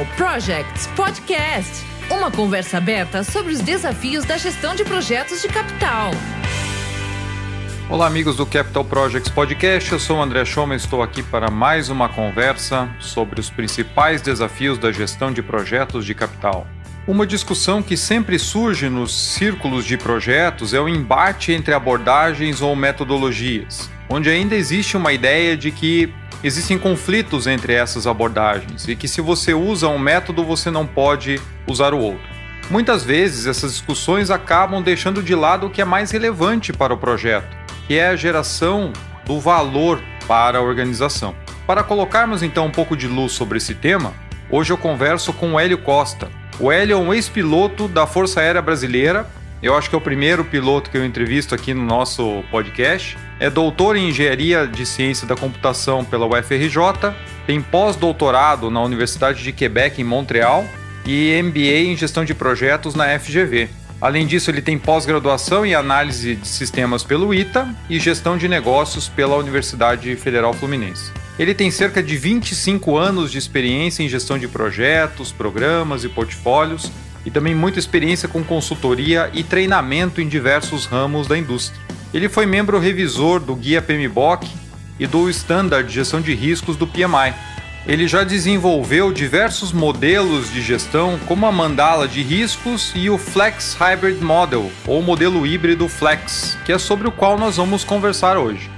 Capital Projects Podcast uma conversa aberta sobre os desafios da gestão de projetos de capital. Olá, amigos do Capital Projects Podcast. Eu sou o André Schoma e estou aqui para mais uma conversa sobre os principais desafios da gestão de projetos de capital. Uma discussão que sempre surge nos círculos de projetos é o embate entre abordagens ou metodologias, onde ainda existe uma ideia de que existem conflitos entre essas abordagens e que se você usa um método, você não pode usar o outro. Muitas vezes essas discussões acabam deixando de lado o que é mais relevante para o projeto, que é a geração do valor para a organização. Para colocarmos então um pouco de luz sobre esse tema, hoje eu converso com o Hélio Costa. O Hélio é um ex-piloto da Força Aérea Brasileira, eu acho que é o primeiro piloto que eu entrevisto aqui no nosso podcast. É doutor em Engenharia de Ciência da Computação pela UFRJ, tem pós-doutorado na Universidade de Quebec em Montreal e MBA em Gestão de Projetos na FGV. Além disso, ele tem pós-graduação em análise de sistemas pelo ITA e gestão de negócios pela Universidade Federal Fluminense. Ele tem cerca de 25 anos de experiência em gestão de projetos, programas e portfólios e também muita experiência com consultoria e treinamento em diversos ramos da indústria. Ele foi membro revisor do Guia PMBOK e do Standard de Gestão de Riscos do PMI, ele já desenvolveu diversos modelos de gestão, como a mandala de riscos e o Flex Hybrid Model, ou modelo híbrido Flex, que é sobre o qual nós vamos conversar hoje.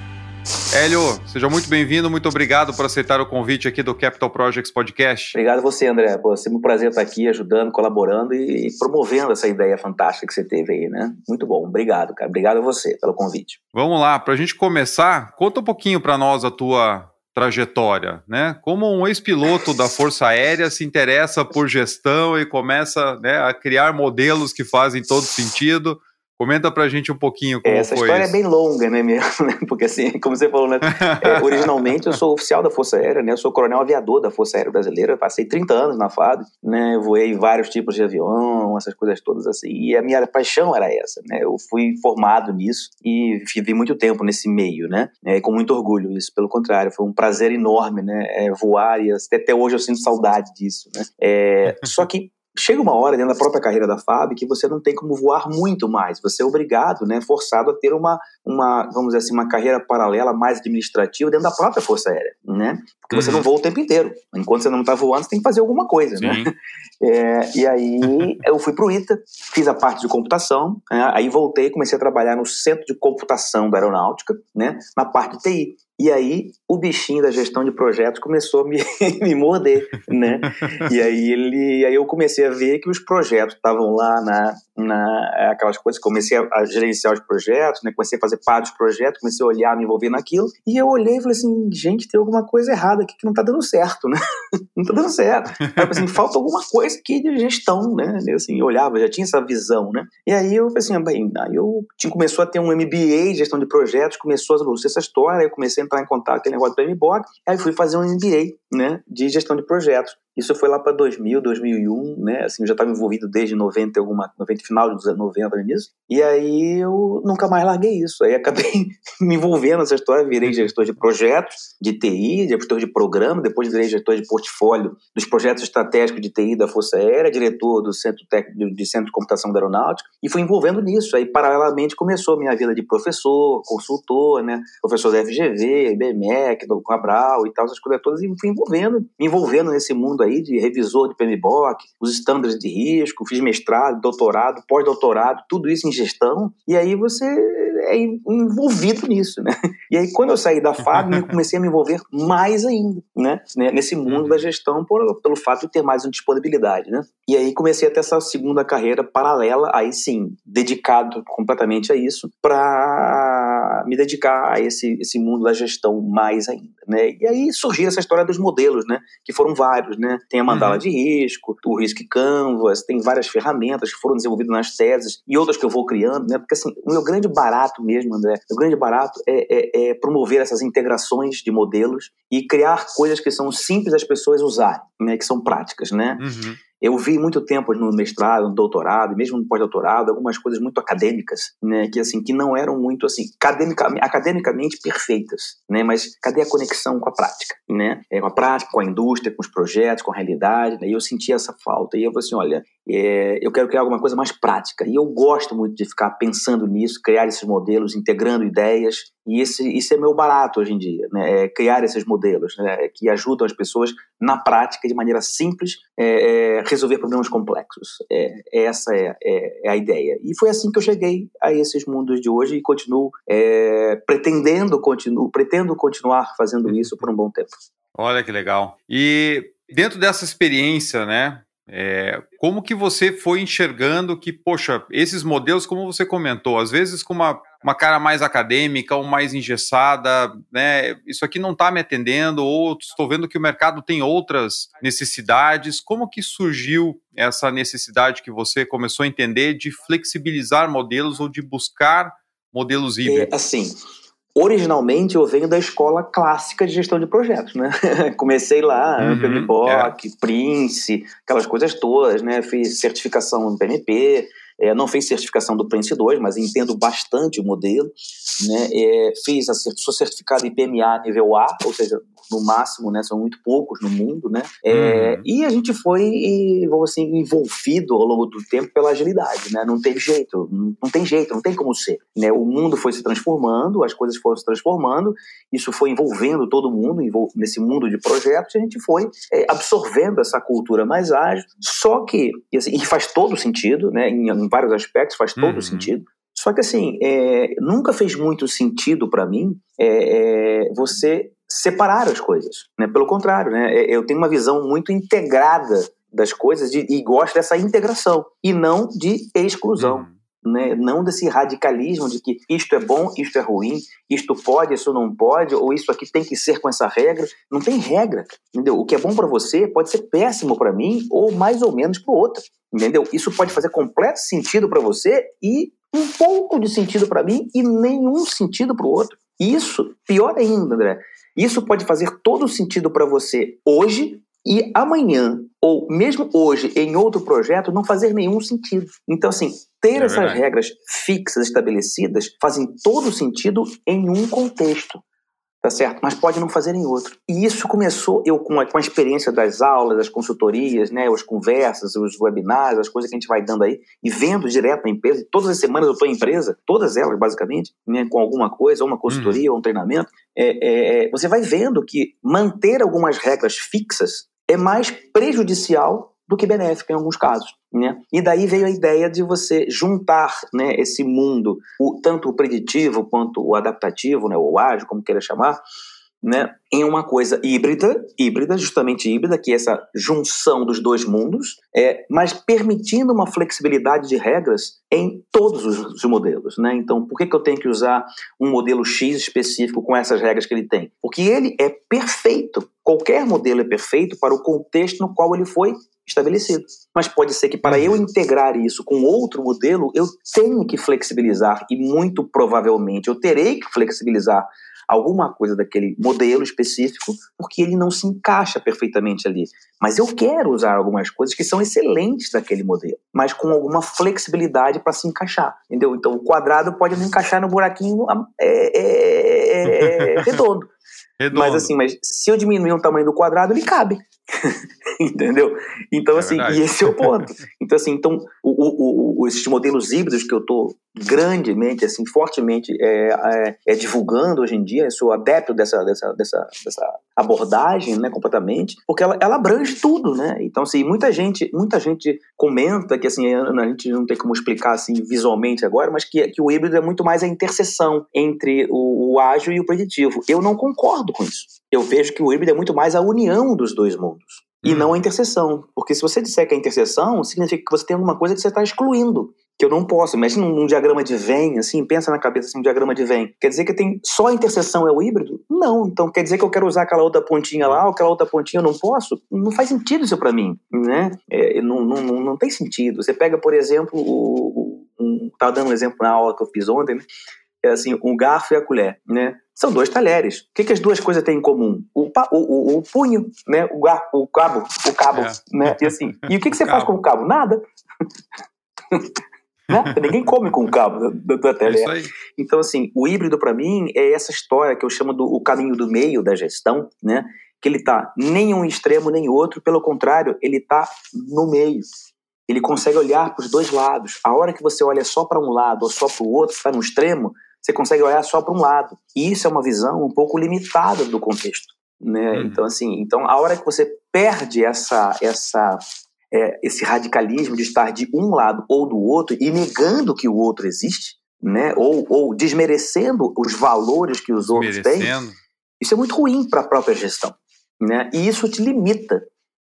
Hélio, seja muito bem-vindo, muito obrigado por aceitar o convite aqui do Capital Projects Podcast. Obrigado a você, André. Pô, sempre um prazer estar aqui ajudando, colaborando e promovendo essa ideia fantástica que você teve aí, né? Muito bom, obrigado, cara. Obrigado a você pelo convite. Vamos lá, para a gente começar, conta um pouquinho para nós a tua trajetória, né? Como um ex-piloto da Força Aérea se interessa por gestão e começa né, a criar modelos que fazem todo sentido. Comenta pra gente um pouquinho como Essa foi história isso. é bem longa, né, mesmo? Né? Porque assim, como você falou, né? É, originalmente eu sou oficial da Força Aérea, né? Eu sou coronel aviador da Força Aérea Brasileira. Eu passei 30 anos na FAB, né? Voei vários tipos de avião, essas coisas todas assim. E a minha paixão era essa, né? Eu fui formado nisso e vivi muito tempo nesse meio, né? É, com muito orgulho isso. Pelo contrário, foi um prazer enorme, né? É, voar e até hoje eu sinto saudade disso, né? É, só que chega uma hora dentro da própria carreira da FAB que você não tem como voar muito mais. Você é obrigado, né, forçado a ter uma, uma vamos dizer assim, uma carreira paralela mais administrativa dentro da própria Força Aérea, né? Porque uhum. você não voa o tempo inteiro. Enquanto você não está voando, você tem que fazer alguma coisa, né? Sim. né? É, e aí eu fui para o ITA, fiz a parte de computação, né? aí voltei, comecei a trabalhar no centro de computação da aeronáutica, né? Na parte de TI. E aí o bichinho da gestão de projetos começou a me, me morder, né? E aí ele, aí eu comecei a ver que os projetos estavam lá na, na aquelas coisas, comecei a, a, gerenciar os projetos, né? Comecei a fazer parte dos projetos, comecei a olhar, me envolver naquilo. E eu olhei e falei assim, gente, tem alguma coisa errada aqui que não tá dando certo, né? não tá dando certo. Aí eu assim, falta alguma coisa aqui de gestão, né? Eu assim, eu olhava, já tinha essa visão, né? E aí eu falei assim, bem, aí eu tinha, começou a ter um MBA de gestão de projetos, começou a essa história, eu comecei entrar em contato aquele negócio do MBOC, aí fui fazer um MBA, né, de gestão de projetos. Isso foi lá para 2000, 2001, né? Assim, eu já estava envolvido desde 90, alguma, 90, final dos anos 90 nisso. E aí eu nunca mais larguei isso. Aí acabei me envolvendo nessa história, virei gestor de projetos de TI, gestor de programa, depois virei gestor de portfólio dos projetos estratégicos de TI da Força Aérea, diretor do Centro Técnico de Centro de Computação da Aeronáutica, e fui envolvendo nisso. Aí, paralelamente, começou a minha vida de professor, consultor, né? Professor da FGV, IBMEC, do Cabral e tal, essas coisas todas, e fui envolvendo, me envolvendo nesse mundo aí de revisor de PMBOK, os estándares de risco, fiz mestrado, doutorado, pós-doutorado, tudo isso em gestão, e aí você é envolvido nisso, né? E aí quando eu saí da FAB, eu comecei a me envolver mais ainda, né? Nesse mundo da gestão por, pelo fato de ter mais uma disponibilidade, né? E aí comecei a ter essa segunda carreira paralela, aí sim, dedicado completamente a isso, para me dedicar a esse, esse mundo da gestão mais ainda, né? E aí surgiu essa história dos modelos, né? Que foram vários, né? Tem a mandala uhum. de risco, o Risk Canvas, tem várias ferramentas que foram desenvolvidas nas teses e outras que eu vou criando, né? Porque assim, o meu grande barato mesmo, André, o grande barato é, é, é promover essas integrações de modelos e criar coisas que são simples das pessoas usarem, né? Que são práticas, né? Uhum. Eu vi muito tempo no mestrado, no doutorado, mesmo no pós-doutorado, algumas coisas muito acadêmicas, né, que assim, que não eram muito assim, academicamente, academicamente perfeitas, né, mas cadê a conexão com a prática, né? É, com a prática, com a indústria, com os projetos, com a realidade, né? E eu senti essa falta. E eu falei assim, olha, é, eu quero criar alguma coisa mais prática. E eu gosto muito de ficar pensando nisso, criar esses modelos, integrando ideias. E esse, isso é meu barato hoje em dia, né? É criar esses modelos né? que ajudam as pessoas na prática, de maneira simples, é, é, resolver problemas complexos. É, essa é, é, é, a ideia. E foi assim que eu cheguei a esses mundos de hoje e continuo é, pretendendo, continuo, pretendo continuar fazendo isso por um bom tempo. Olha que legal. E dentro dessa experiência, né? É, como que você foi enxergando que, poxa, esses modelos, como você comentou, às vezes com uma, uma cara mais acadêmica ou mais engessada, né? Isso aqui não está me atendendo, ou estou vendo que o mercado tem outras necessidades. Como que surgiu essa necessidade que você começou a entender de flexibilizar modelos ou de buscar modelos é, híbridos? É, assim, Originalmente eu venho da escola clássica de gestão de projetos, né? Comecei lá, uhum, PMBOK, é. Prince, aquelas coisas todas, né? Fiz certificação no PMP, é, não fiz certificação do Prince 2, mas entendo bastante o modelo. Né? É, fiz a, sou certificado em PMA nível A, ou seja, no máximo, né? São muito poucos no mundo, né? É, uhum. E a gente foi, vamos assim, envolvido ao longo do tempo pela agilidade, né? Não tem jeito, não, não tem jeito, não tem como ser. Né? O mundo foi se transformando, as coisas foram se transformando, isso foi envolvendo todo mundo envol nesse mundo de projetos, e a gente foi é, absorvendo essa cultura mais ágil. Só que, e, assim, e faz todo sentido, né? Em vários aspectos faz todo uhum. sentido. Só que assim, é, nunca fez muito sentido para mim é, é, você separar as coisas. Né? Pelo contrário, né? É, eu tenho uma visão muito integrada das coisas de, e gosto dessa integração e não de exclusão. Uhum. Né? Não desse radicalismo de que isto é bom, isto é ruim, isto pode, isso não pode, ou isso aqui tem que ser com essa regra. Não tem regra, entendeu? O que é bom para você pode ser péssimo para mim ou mais ou menos para o outro, entendeu? Isso pode fazer completo sentido para você e um pouco de sentido para mim e nenhum sentido para o outro. Isso, pior ainda, André, isso pode fazer todo sentido para você hoje e amanhã, ou mesmo hoje, em outro projeto, não fazer nenhum sentido. Então, assim, ter é essas verdade. regras fixas, estabelecidas, fazem todo sentido em um contexto tá certo? Mas pode não fazer em outro. E isso começou eu com a, com a experiência das aulas, das consultorias, né, as conversas, os webinars, as coisas que a gente vai dando aí e vendo direto na empresa. Todas as semanas eu estou em empresa, todas elas basicamente, né, com alguma coisa, ou uma consultoria, uhum. ou um treinamento. É, é, é, você vai vendo que manter algumas regras fixas é mais prejudicial do que benéfica em alguns casos. Né? E daí veio a ideia de você juntar né, esse mundo, o, tanto o preditivo quanto o adaptativo, né, ou ágil, como queira chamar, né, em uma coisa híbrida, híbrida, justamente híbrida, que é essa junção dos dois mundos, é, mas permitindo uma flexibilidade de regras em todos os, os modelos. Né? Então, por que, que eu tenho que usar um modelo X específico com essas regras que ele tem? Porque ele é perfeito. Qualquer modelo é perfeito para o contexto no qual ele foi estabelecido. Mas pode ser que para eu integrar isso com outro modelo, eu tenha que flexibilizar e muito provavelmente eu terei que flexibilizar alguma coisa daquele modelo específico, porque ele não se encaixa perfeitamente ali. Mas eu quero usar algumas coisas que são excelentes daquele modelo, mas com alguma flexibilidade para se encaixar, entendeu? Então o quadrado pode não encaixar no buraquinho é, é, é, redondo. Redondo. Mas assim, mas se eu diminuir o tamanho do quadrado, ele cabe. Entendeu? Então, é assim, verdade. e esse é o ponto. Então, assim, então, o, o, o, esses modelos híbridos que eu estou grandemente, assim, fortemente é, é, é, divulgando hoje em dia, eu sou adepto dessa, dessa, dessa, dessa abordagem, né, completamente, porque ela, ela abrange tudo, né? Então, assim, muita gente, muita gente comenta que, assim, a gente não tem como explicar, assim, visualmente agora, mas que, que o híbrido é muito mais a interseção entre o, o ágil e o preditivo. Eu não concordo com isso. Eu vejo que o híbrido é muito mais a união dos dois mundos e hum. não a interseção. Porque se você disser que é interseção, significa que você tem alguma coisa que você está excluindo. Que eu não posso. Imagina um, um, diagrama de Venn, assim, pensa na cabeça assim, um diagrama de Venn. Quer dizer que tem só a interseção é o híbrido? Não. Então quer dizer que eu quero usar aquela outra pontinha lá, ou aquela outra pontinha eu não posso? Não faz sentido isso para mim, né? É, não, não, não, não, tem sentido. Você pega, por exemplo, o, o um, tava dando um exemplo na aula que eu fiz ontem, né? É assim, o garfo e a colher, né? São dois talheres. O que, que as duas coisas têm em comum? O, o, o, o punho, né? O, garfo, o cabo, o cabo, é. né? E assim, e o que, que você faz com o cabo? Nada. né? Ninguém come com o cabo da, da talher. É então, assim, o híbrido para mim é essa história que eu chamo do o caminho do meio da gestão, né? Que ele tá nem um extremo nem outro, pelo contrário, ele tá no meio. Ele consegue olhar para os dois lados. A hora que você olha só para um lado ou só para o outro, está no extremo, você consegue olhar só para um lado. E isso é uma visão um pouco limitada do contexto. Né? Uhum. Então, assim, então, a hora que você perde essa, essa, é, esse radicalismo de estar de um lado ou do outro e negando que o outro existe, né? ou, ou desmerecendo os valores que os outros têm, isso é muito ruim para a própria gestão. Né? E isso te limita.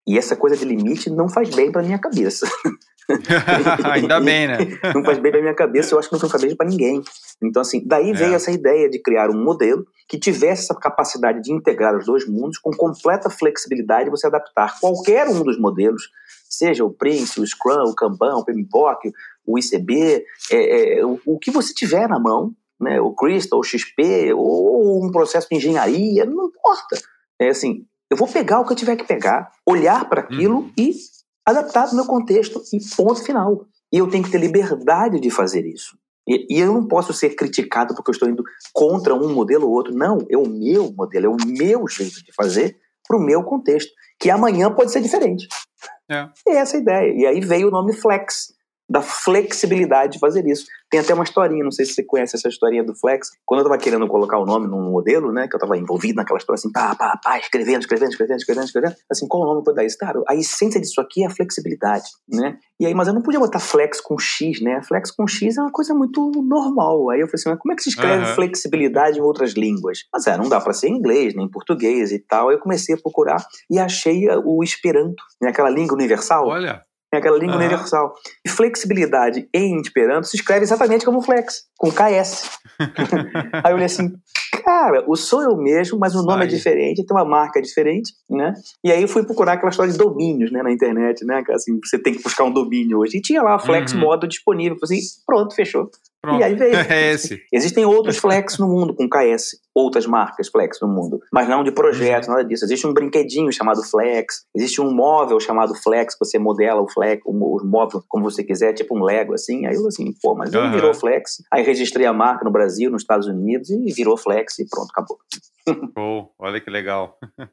E essa coisa de limite não faz bem para minha cabeça. Ainda bem, né? não faz bem para minha cabeça, eu acho que não faz bem para ninguém. Então, assim, daí veio é. essa ideia de criar um modelo que tivesse essa capacidade de integrar os dois mundos com completa flexibilidade de você adaptar qualquer um dos modelos, seja o Prince, o Scrum, o Kanban, o PMBOK, o ICB, é, é, o, o, que você tiver na mão, né, o Crystal, o XP, ou um processo de engenharia, não importa. É assim, eu vou pegar o que eu tiver que pegar, olhar para aquilo uhum. e adaptar no meu contexto e ponto final. E eu tenho que ter liberdade de fazer isso. E, e, eu não posso ser criticado porque eu estou indo contra um modelo ou outro. Não, é o meu modelo, é o meu jeito de fazer para o meu contexto, que amanhã pode ser diferente. É. é essa a ideia. E aí veio o nome Flex, da flexibilidade de fazer isso. Tem até uma historinha, não sei se você conhece essa historinha do Flex. Quando eu estava querendo colocar o nome num modelo, né, que eu estava envolvido naquela história assim, pá, pá, pá, escrevendo, escrevendo, escrevendo, escrevendo, escrevendo, assim, qual o nome pode dar isso? Cara, a essência disso aqui é a flexibilidade, né? E aí, mas eu não podia botar flex com X, né? Flex com X é uma coisa muito normal. Aí eu falei assim, mas como é que se escreve uhum. flexibilidade em outras línguas? Mas é, não dá para ser em inglês, nem em português e tal. Aí eu comecei a procurar e achei o Esperanto, né? aquela língua universal. Olha aquela língua uhum. universal. E flexibilidade em Esperanto se escreve exatamente como flex, com KS. Aí eu olhei assim, cara, o sou eu mesmo, mas o nome é aí. é diferente, tem uma marca diferente, né? E aí eu fui procurar aquela história de domínios, né, na internet, né? Assim, você tem que buscar um domínio hoje. E tinha lá Flex uhum. Modo disponível. Eu falei assim, pronto, fechou. Pronto. E aí veio. É esse. Existem outros Flex no mundo com KS, outras marcas Flex no mundo, mas não de projetos, nada disso. Existe um brinquedinho chamado Flex, existe um móvel chamado Flex, que você modela o Flex, o, móvel como você quiser, tipo um Lego, assim. Aí eu assim, pô, mas uhum. virou Flex. Aí registrei a marca no Brasil, nos Estados Unidos e virou Flex e pronto, acabou. Oh, olha que legal.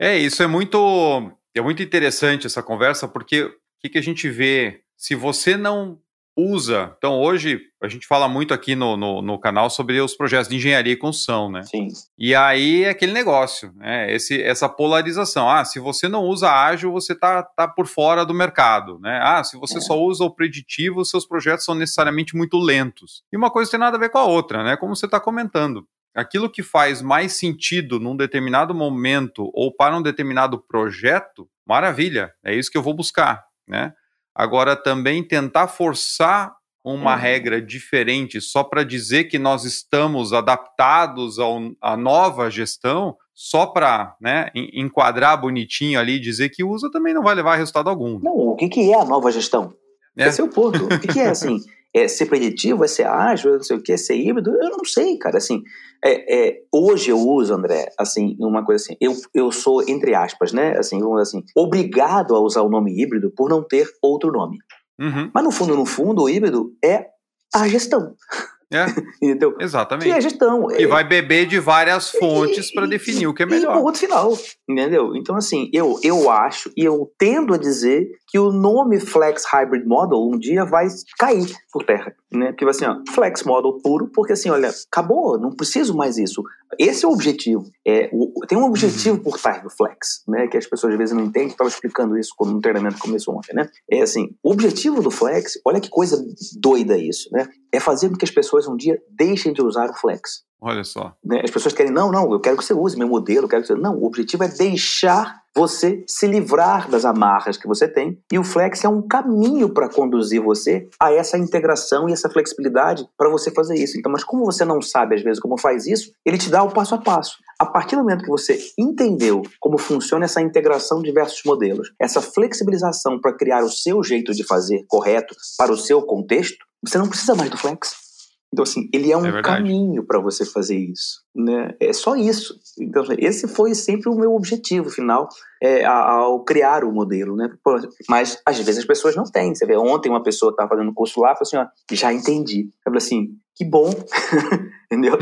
É, isso é muito, é muito interessante essa conversa, porque o que, que a gente vê? Se você não usa. Então, hoje, a gente fala muito aqui no, no, no, canal sobre os projetos de engenharia e construção, né? Sim. E aí é aquele negócio, né? Esse, essa polarização. Ah, se você não usa ágil, você tá, tá por fora do mercado, né? Ah, se você é. só usa o preditivo, seus projetos são necessariamente muito lentos. E uma coisa tem nada a ver com a outra, né? Como você está comentando. Aquilo que faz mais sentido num determinado momento ou para um determinado projeto, maravilha, é isso que eu vou buscar, né? Agora, também tentar forçar uma uhum. regra diferente só para dizer que nós estamos adaptados à nova gestão, só para né, enquadrar bonitinho ali e dizer que usa, também não vai levar resultado algum. Não, o que, que é a nova gestão? É. Esse é o ponto. O que, que é assim? É ser preditivo, é ser ágil, não sei o que, é ser híbrido? Eu não sei, cara. Assim, é, é, hoje eu uso, André, assim, uma coisa assim, eu, eu sou, entre aspas, né, assim, vamos assim, obrigado a usar o nome híbrido por não ter outro nome. Uhum. Mas no fundo, no fundo, o híbrido é a gestão. É. Entendeu? Exatamente. Que é gestão. E é... vai beber de várias fontes para definir o que é melhor. E ponto final. Entendeu? Então, assim, eu, eu acho e eu tendo a dizer que o nome Flex Hybrid Model um dia vai cair por terra. Né? Porque vai assim, ó, Flex Model puro, porque assim, olha, acabou, não preciso mais isso. Esse é o objetivo. É, o, tem um objetivo por trás do Flex, né? Que as pessoas às vezes não entendem. Estava explicando isso quando o treinamento começou ontem, né? É assim, o objetivo do Flex, olha que coisa doida isso, né? É fazer com que as pessoas um dia deixem de usar o Flex. Olha só. Né? As pessoas querem, não, não, eu quero que você use meu modelo, eu quero que você. Não, o objetivo é deixar você se livrar das amarras que você tem e o Flex é um caminho para conduzir você a essa integração e essa flexibilidade para você fazer isso. Então, mas como você não sabe às vezes como faz isso, ele te dá o passo a passo. A partir do momento que você entendeu como funciona essa integração de diversos modelos, essa flexibilização para criar o seu jeito de fazer correto para o seu contexto, você não precisa mais do Flex. Então, assim, ele é um é caminho para você fazer isso. Né? É só isso. Então, esse foi sempre o meu objetivo final é, ao criar o modelo. Né? Mas, às vezes, as pessoas não têm. Você vê, ontem uma pessoa estava fazendo curso lá e falou assim: ó, já entendi. Eu falei assim: que bom, entendeu?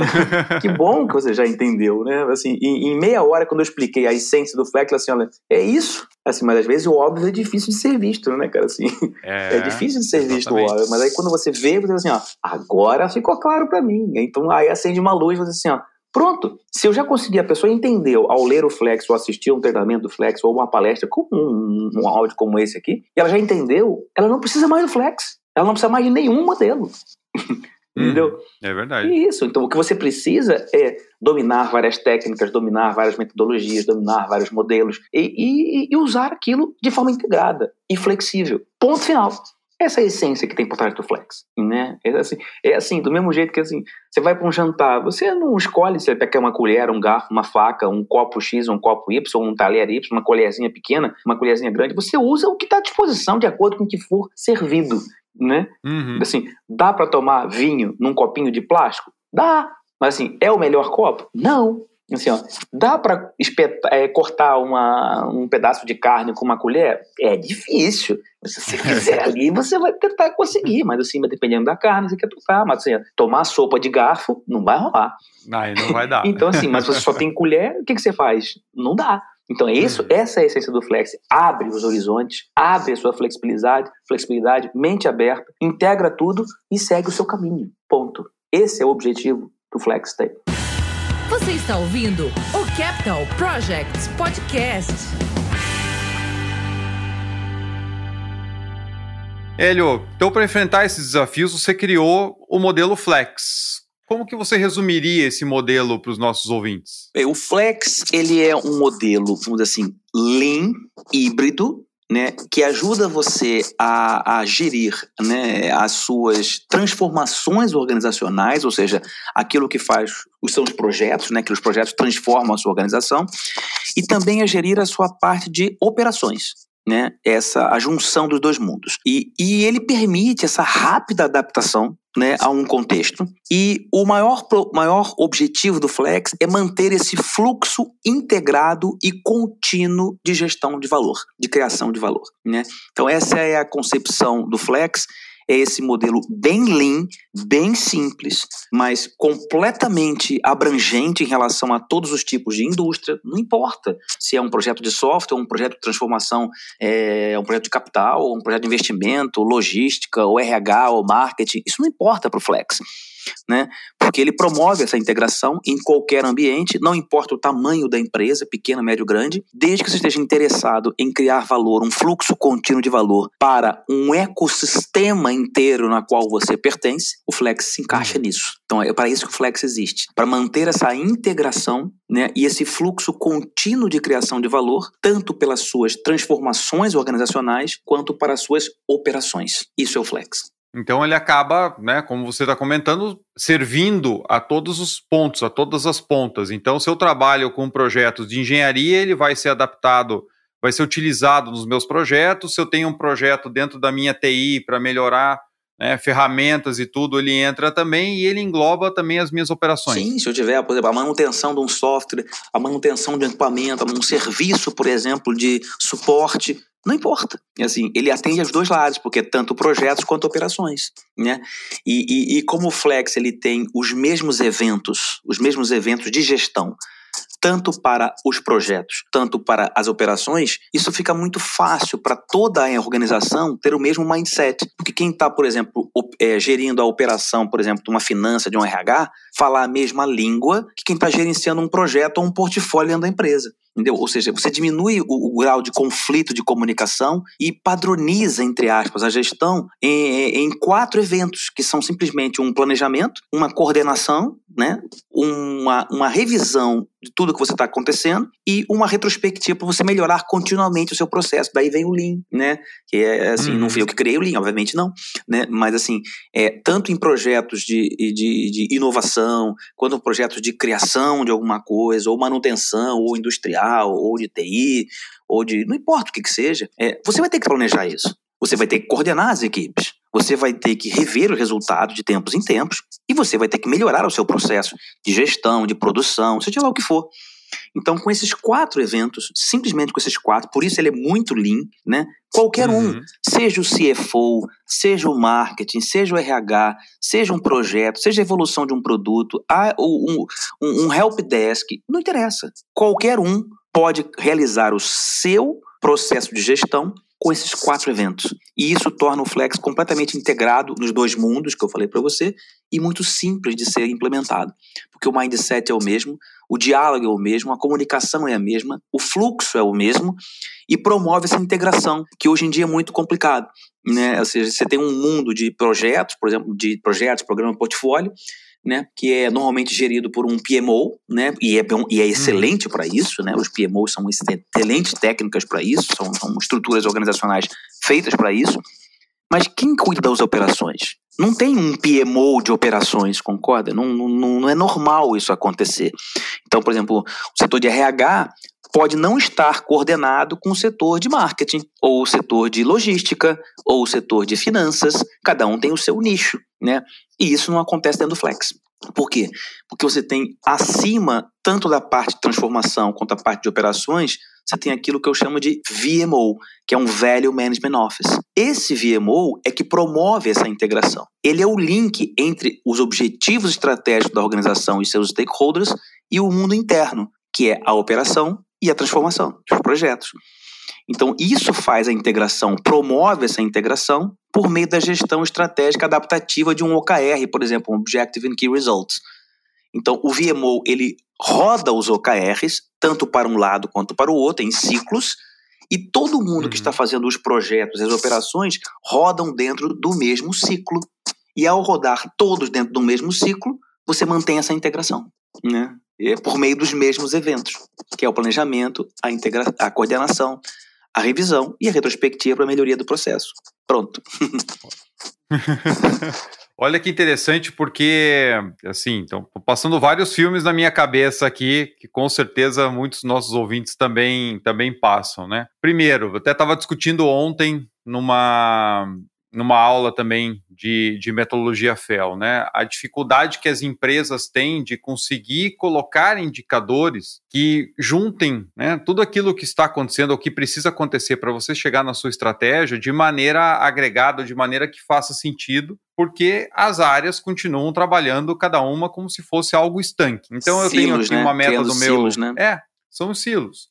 que bom que você já entendeu, né? Assim, em, em, meia hora, quando eu expliquei a essência do Flex, assim, olha, é isso. Assim, mas às vezes o óbvio é difícil de ser visto, né, cara? Assim, é, é difícil de ser exatamente. visto o óbvio. Mas aí quando você vê, você diz assim, ó, agora ficou claro para mim. Então aí acende uma luz, você diz assim, ó, Pronto. Se eu já consegui, a pessoa entendeu ao ler o Flex ou assistir um treinamento do Flex ou uma palestra com um, um, áudio como esse aqui, e ela já entendeu, ela não precisa mais do Flex. Ela não precisa mais de nenhum modelo. Entendeu? Hum, é verdade. Isso. Então, o que você precisa é dominar várias técnicas, dominar várias metodologias, dominar vários modelos e, e, e usar aquilo de forma integrada e flexível. Ponto final. Essa é a essência que tem por trás do flex, né? É assim, é assim, do mesmo jeito que assim, você vai para um jantar, você não escolhe se você quer uma colher, um garfo, uma faca, um copo X, um copo Y, um talher Y, uma colherzinha pequena, uma colherzinha grande. Você usa o que está à disposição de acordo com o que for servido né? Uhum. Assim, dá para tomar vinho num copinho de plástico? Dá. Mas assim, é o melhor copo? Não. Assim, ó, dá para é, cortar uma, um pedaço de carne com uma colher? É difícil. Se você fizer ali, você vai tentar conseguir, mas assim, dependendo da carne, você quer tocar. Mas assim, tomar sopa de garfo não vai rolar. Aí não vai dar. então, assim, mas você só tem colher, o que, que você faz? Não dá. Então, é isso, essa é a essência do Flex. Abre os horizontes, abre a sua flexibilidade, flexibilidade, mente aberta, integra tudo e segue o seu caminho. Ponto. Esse é o objetivo que o Flex tem. Você está ouvindo o Capital Projects Podcast. Hélio, então para enfrentar esses desafios, você criou o modelo Flex. Como que você resumiria esse modelo para os nossos ouvintes? O Flex ele é um modelo, vamos dizer assim, lean, híbrido, né, que ajuda você a, a gerir né, as suas transformações organizacionais, ou seja, aquilo que faz os seus projetos, né, que os projetos transformam a sua organização, e também a gerir a sua parte de operações né, essa a junção dos dois mundos. E, e ele permite essa rápida adaptação né, a um contexto. E o maior, maior objetivo do Flex é manter esse fluxo integrado e contínuo de gestão de valor, de criação de valor. Né? Então, essa é a concepção do Flex é esse modelo bem lean, bem simples, mas completamente abrangente em relação a todos os tipos de indústria. Não importa se é um projeto de software, um projeto de transformação, é um projeto de capital, um projeto de investimento, logística, ou RH, ou marketing. Isso não importa para o Flex né? Porque ele promove essa integração em qualquer ambiente, não importa o tamanho da empresa, pequena, médio, grande, desde que você esteja interessado em criar valor, um fluxo contínuo de valor para um ecossistema inteiro na qual você pertence, o Flex se encaixa uhum. nisso. Então é para isso que o Flex existe, para manter essa integração né, e esse fluxo contínuo de criação de valor, tanto pelas suas transformações organizacionais quanto para as suas operações. Isso é o Flex. Então ele acaba, né, como você está comentando, servindo a todos os pontos, a todas as pontas. Então, se eu trabalho com projetos de engenharia, ele vai ser adaptado, vai ser utilizado nos meus projetos. Se eu tenho um projeto dentro da minha TI para melhorar né, ferramentas e tudo, ele entra também e ele engloba também as minhas operações. Sim, se eu tiver, por exemplo, a manutenção de um software, a manutenção de um equipamento, um serviço, por exemplo, de suporte, não importa. Assim, ele atende aos dois lados, porque é tanto projetos quanto operações, né? E, e, e como o Flex ele tem os mesmos eventos, os mesmos eventos de gestão tanto para os projetos, tanto para as operações, isso fica muito fácil para toda a organização ter o mesmo mindset. Porque quem está, por exemplo, é, gerindo a operação, por exemplo, de uma finança, de um RH, falar a mesma língua que quem está gerenciando um projeto ou um portfólio da empresa. Entendeu? Ou seja, você diminui o, o, grau de conflito de comunicação e padroniza, entre aspas, a gestão em, em quatro eventos, que são simplesmente um planejamento, uma coordenação, né? uma, uma revisão de tudo que você está acontecendo e uma retrospectiva para você melhorar continuamente o seu processo. Daí vem o Lean, né? Que é assim, não uhum. fui eu que criei o Lean, obviamente não, né? Mas assim, é, tanto em projetos de, de, de inovação, quanto em projetos de criação de alguma coisa, ou manutenção, ou industrial, ou de TI, ou de. não importa o que, que seja, é, você vai ter que planejar isso. Você vai ter que coordenar as equipes. você vai ter que rever o resultado de tempos em tempos e você vai ter que melhorar o seu processo de gestão, de produção, seja lá o que for. Então, com esses quatro eventos, simplesmente com esses quatro, por isso ele é muito lean, né? Qualquer uhum. um, seja o CFO, seja o marketing, seja o RH, seja um projeto, seja a evolução de um produto, um, um, um help desk, não interessa. Qualquer um pode realizar o seu processo de gestão com esses quatro eventos. E isso torna o Flex completamente integrado nos dois mundos que eu falei para você e muito simples de ser implementado. Porque o mindset é o mesmo, o diálogo é o mesmo, a comunicação é a mesma, o fluxo é o mesmo e promove essa integração, que hoje em dia é muito complicado. Né? Ou seja, você tem um mundo de projetos, por exemplo, de projetos, programa portfólio, né, que é normalmente gerido por um PMO, né, e é, bom, e é excelente para isso, né, os PMOs são excelentes técnicas para isso, são, são estruturas organizacionais feitas para isso, mas quem cuida das operações? Não tem um PMO de operações, concorda? Não, não, não é normal isso acontecer. Então, por exemplo, o setor de RH pode não estar coordenado com o setor de marketing, ou o setor de logística, ou o setor de finanças. Cada um tem o seu nicho, né? E isso não acontece dentro do Flex. Por quê? Porque você tem acima, tanto da parte de transformação quanto da parte de operações, você tem aquilo que eu chamo de VMO, que é um Value Management Office. Esse VMO é que promove essa integração. Ele é o link entre os objetivos estratégicos da organização e seus stakeholders e o mundo interno, que é a operação e a transformação dos projetos. Então, isso faz a integração, promove essa integração por meio da gestão estratégica adaptativa de um OKR, por exemplo, um Objective and Key Results. Então, o VMO, ele roda os OKRs, tanto para um lado quanto para o outro, em ciclos, e todo mundo uhum. que está fazendo os projetos, as operações, rodam dentro do mesmo ciclo. E ao rodar todos dentro do mesmo ciclo, você mantém essa integração, né? E é por meio dos mesmos eventos, que é o planejamento, a, integra a coordenação, a revisão e a retrospectiva para melhoria do processo. Pronto. Olha que interessante, porque, assim, então, passando vários filmes na minha cabeça aqui, que com certeza muitos nossos ouvintes também, também passam, né? Primeiro, eu até estava discutindo ontem numa, numa aula também de, de metodologia FEL, né? A dificuldade que as empresas têm de conseguir colocar indicadores que juntem né, tudo aquilo que está acontecendo ou que precisa acontecer para você chegar na sua estratégia de maneira agregada, de maneira que faça sentido, porque as áreas continuam trabalhando cada uma como se fosse algo estanque. Então eu tenho aqui né? uma meta do meu. Silos, né? É, são silos.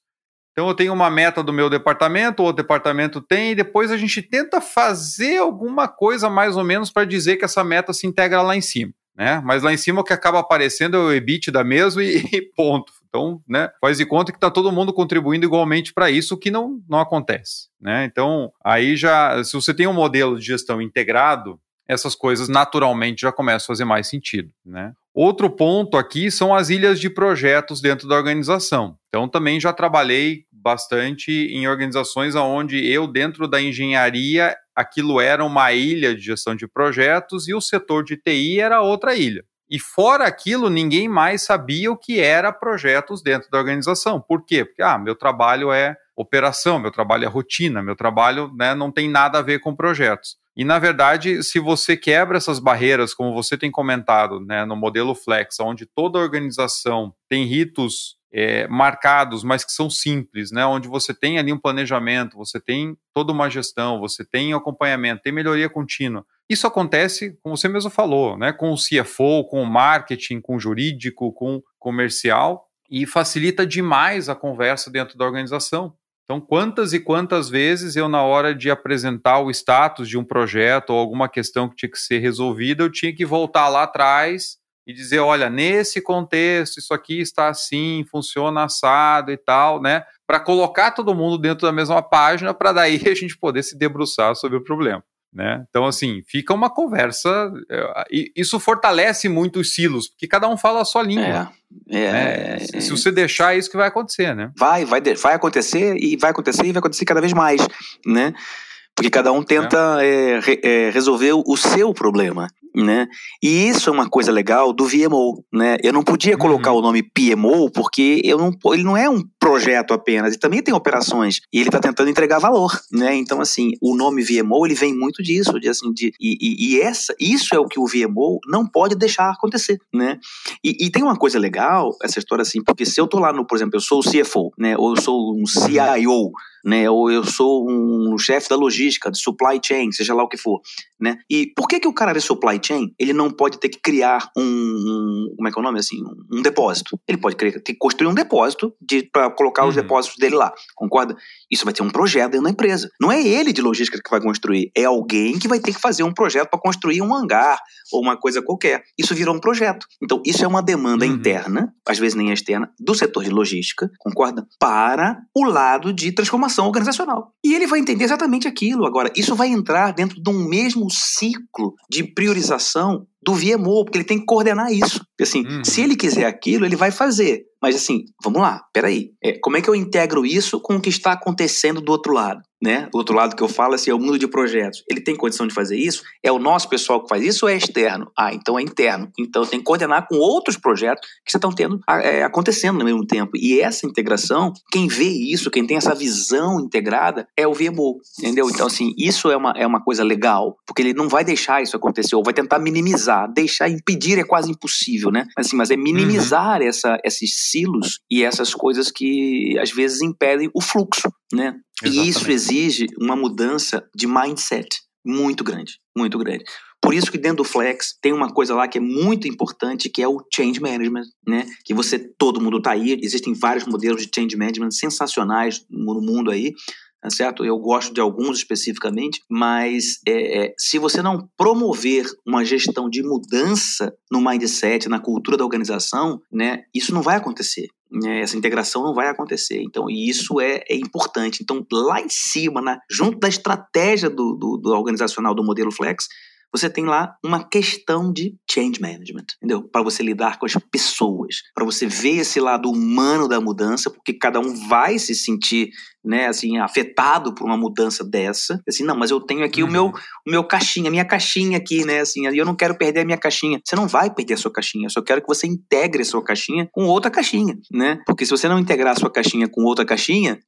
Então eu tenho uma meta do meu departamento, o outro departamento tem, e depois a gente tenta fazer alguma coisa mais ou menos para dizer que essa meta se integra lá em cima. Né? Mas lá em cima o que acaba aparecendo é o EBIT da mesmo e, e ponto. Então, né, faz de conta que está todo mundo contribuindo igualmente para isso, que não, não acontece. Né? Então, aí já, se você tem um modelo de gestão integrado, essas coisas naturalmente já começam a fazer mais sentido. Né? Outro ponto aqui são as ilhas de projetos dentro da organização. Então, também já trabalhei bastante em organizações onde eu, dentro da engenharia, aquilo era uma ilha de gestão de projetos e o setor de TI era outra ilha. E fora aquilo, ninguém mais sabia o que era projetos dentro da organização. Por quê? Porque, ah, meu trabalho é operação, meu trabalho é rotina, meu trabalho né, não tem nada a ver com projetos. E, na verdade, se você quebra essas barreiras, como você tem comentado né, no modelo Flex, onde toda organização tem ritos é, marcados, mas que são simples, né? Onde você tem ali um planejamento, você tem toda uma gestão, você tem acompanhamento, tem melhoria contínua. Isso acontece, como você mesmo falou, né? Com o CFO, com o marketing, com o jurídico, com o comercial e facilita demais a conversa dentro da organização. Então, quantas e quantas vezes eu, na hora de apresentar o status de um projeto ou alguma questão que tinha que ser resolvida, eu tinha que voltar lá atrás e dizer, olha, nesse contexto, isso aqui está assim, funciona assado e tal, né? Para colocar todo mundo dentro da mesma página, para daí a gente poder se debruçar sobre o problema. Né? Então, assim, fica uma conversa. E isso fortalece muito os silos, porque cada um fala a sua língua. É, é, né? é, Se você deixar, é isso que vai acontecer, né? Vai, vai, vai acontecer e vai acontecer e vai acontecer cada vez mais, né? Porque cada um tenta é. É, re, é, resolver o seu problema. Né? E isso é uma coisa legal do VMO, né? Eu não podia uhum. colocar o nome PMO porque eu não, ele não é um projeto apenas, ele também tem operações e ele está tentando entregar valor, né? Então assim, o nome VMO ele vem muito disso, de assim, de e, e, e essa, isso é o que o VMO não pode deixar acontecer, né? E, e, tem uma coisa legal essa história assim, porque se eu tô lá no, por exemplo, eu sou o CFO, né? Ou eu sou um CIO, né? Ou eu sou um chefe da logística, de supply chain, seja lá o que for, né? E por que que o cara de supply chain, ele não pode ter que criar um, um como é que é o nome assim, um, um depósito? Ele pode ter que construir um depósito de para colocar uhum. os depósitos dele lá, concorda? Isso vai ter um projeto dentro da empresa. Não é ele de logística que vai construir, é alguém que vai ter que fazer um projeto para construir um hangar ou uma coisa qualquer. Isso virou um projeto. Então, isso é uma demanda uhum. interna, às vezes nem externa, do setor de logística, concorda? Para o lado de transformação organizacional. E ele vai entender exatamente aquilo. Agora, isso vai entrar dentro de um mesmo ciclo de priorização do VMO, porque ele tem que coordenar isso. Assim, uhum. se ele quiser aquilo, ele vai fazer. Mas assim, vamos lá, peraí. É, como é que eu integro isso com o que está acontecendo do outro lado? Né? O outro lado que eu falo assim, é o mundo de projetos. Ele tem condição de fazer isso? É o nosso pessoal que faz isso ou é externo? Ah, então é interno. Então tem que coordenar com outros projetos que estão tendo é, acontecendo no mesmo tempo. E essa integração, quem vê isso, quem tem essa visão integrada, é o VMO, entendeu? Então assim, isso é uma, é uma coisa legal, porque ele não vai deixar isso acontecer, ou vai tentar minimizar. Deixar, impedir é quase impossível, né? Assim, mas é minimizar uhum. essa, esses silos e essas coisas que às vezes impedem o fluxo, né? Exatamente. E isso exige uma mudança de mindset muito grande, muito grande. Por isso que dentro do Flex tem uma coisa lá que é muito importante, que é o change management, né? Que você, todo mundo tá aí, existem vários modelos de change management sensacionais no mundo aí, tá certo? Eu gosto de alguns especificamente, mas é, é, se você não promover uma gestão de mudança no mindset, na cultura da organização, né, isso não vai acontecer. Né? Essa integração não vai acontecer. Então, e isso é, é importante. Então, lá em cima, na, junto da estratégia do, do, do organizacional do modelo Flex, você tem lá uma questão de change management, entendeu? Para você lidar com as pessoas, para você ver esse lado humano da mudança, porque cada um vai se sentir, né, assim, afetado por uma mudança dessa. Assim, não, mas eu tenho aqui uhum. o meu o meu caixinha, a minha caixinha aqui, né, assim, eu não quero perder a minha caixinha. Você não vai perder a sua caixinha, eu só quero que você integre a sua caixinha com outra caixinha, né? Porque se você não integrar a sua caixinha com outra caixinha,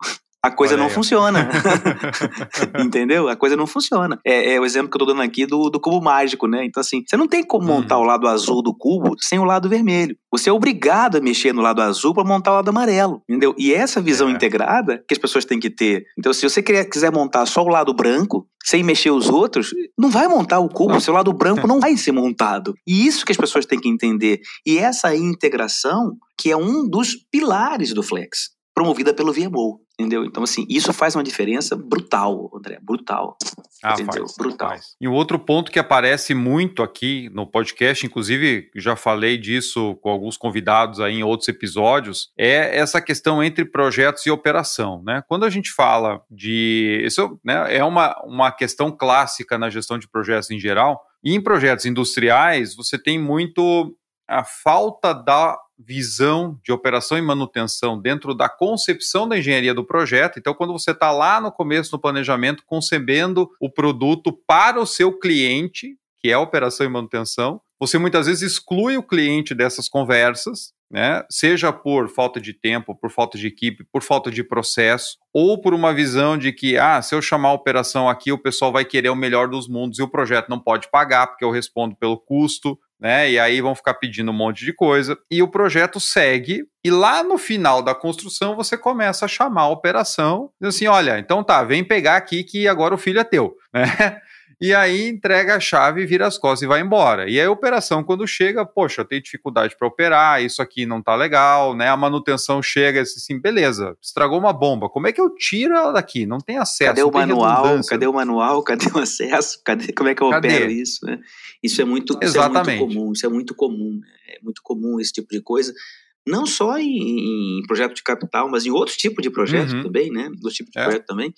a coisa Olha não funciona. Entendeu? A coisa não funciona. É, é, o exemplo que eu tô dando aqui do, do cubo mágico, né? Então, assim, você não tem como montar uhum. o lado azul do cubo sem o lado vermelho. Você é obrigado a mexer no lado azul para montar o lado amarelo. Entendeu? E essa visão é. integrada que as pessoas têm que ter. Então, se você quiser montar só o lado branco, sem mexer os outros, não vai montar o cubo, seu lado branco não vai ser montado. E isso que as pessoas têm que entender. E essa integração que é um dos pilares do Flex, promovida pelo VMO. Entendeu? Então, assim, isso faz uma diferença brutal, André, brutal. Ah, faz, brutal. Faz. E o outro ponto que aparece muito aqui no podcast, inclusive já falei disso com alguns convidados aí em outros episódios, é essa questão entre projetos e operação, né? Quando a gente fala de... Isso né, é uma, uma questão clássica na gestão de projetos em geral, e em projetos industriais você tem muito a falta da visão de operação e manutenção dentro da concepção da engenharia do projeto. Então, quando você está lá no começo do planejamento, concebendo o produto para o seu cliente, que é a operação e manutenção, você muitas vezes exclui o cliente dessas conversas, né? Seja por falta de tempo, por falta de equipe, por falta de processo, ou por uma visão de que, ah, se eu chamar a operação aqui, o pessoal vai querer o melhor dos mundos e o projeto não pode pagar, porque eu respondo pelo custo, né? E aí vão ficar pedindo um monte de coisa. E o projeto segue, e lá no final da construção você começa a chamar a operação, dizendo assim: olha, então tá, vem pegar aqui que agora o filho é teu, né? E aí entrega a chave, vira as costas e vai embora. E aí a operação, quando chega, poxa, eu tenho dificuldade para operar, isso aqui não tá legal, né? A manutenção chega e assim, beleza, estragou uma bomba, como é que eu tiro ela daqui? Não tem acesso. Cadê o manual? Cadê o manual? Cadê o acesso? Cadê, como é que eu Cadê? opero isso? Né? Isso é muito, Exatamente. Isso é muito comum, isso é muito comum, né? é muito comum esse tipo de coisa não só em, em, projeto de capital, mas em outros tipos de projetos uhum. também, né? Dos tipos de é. projeto também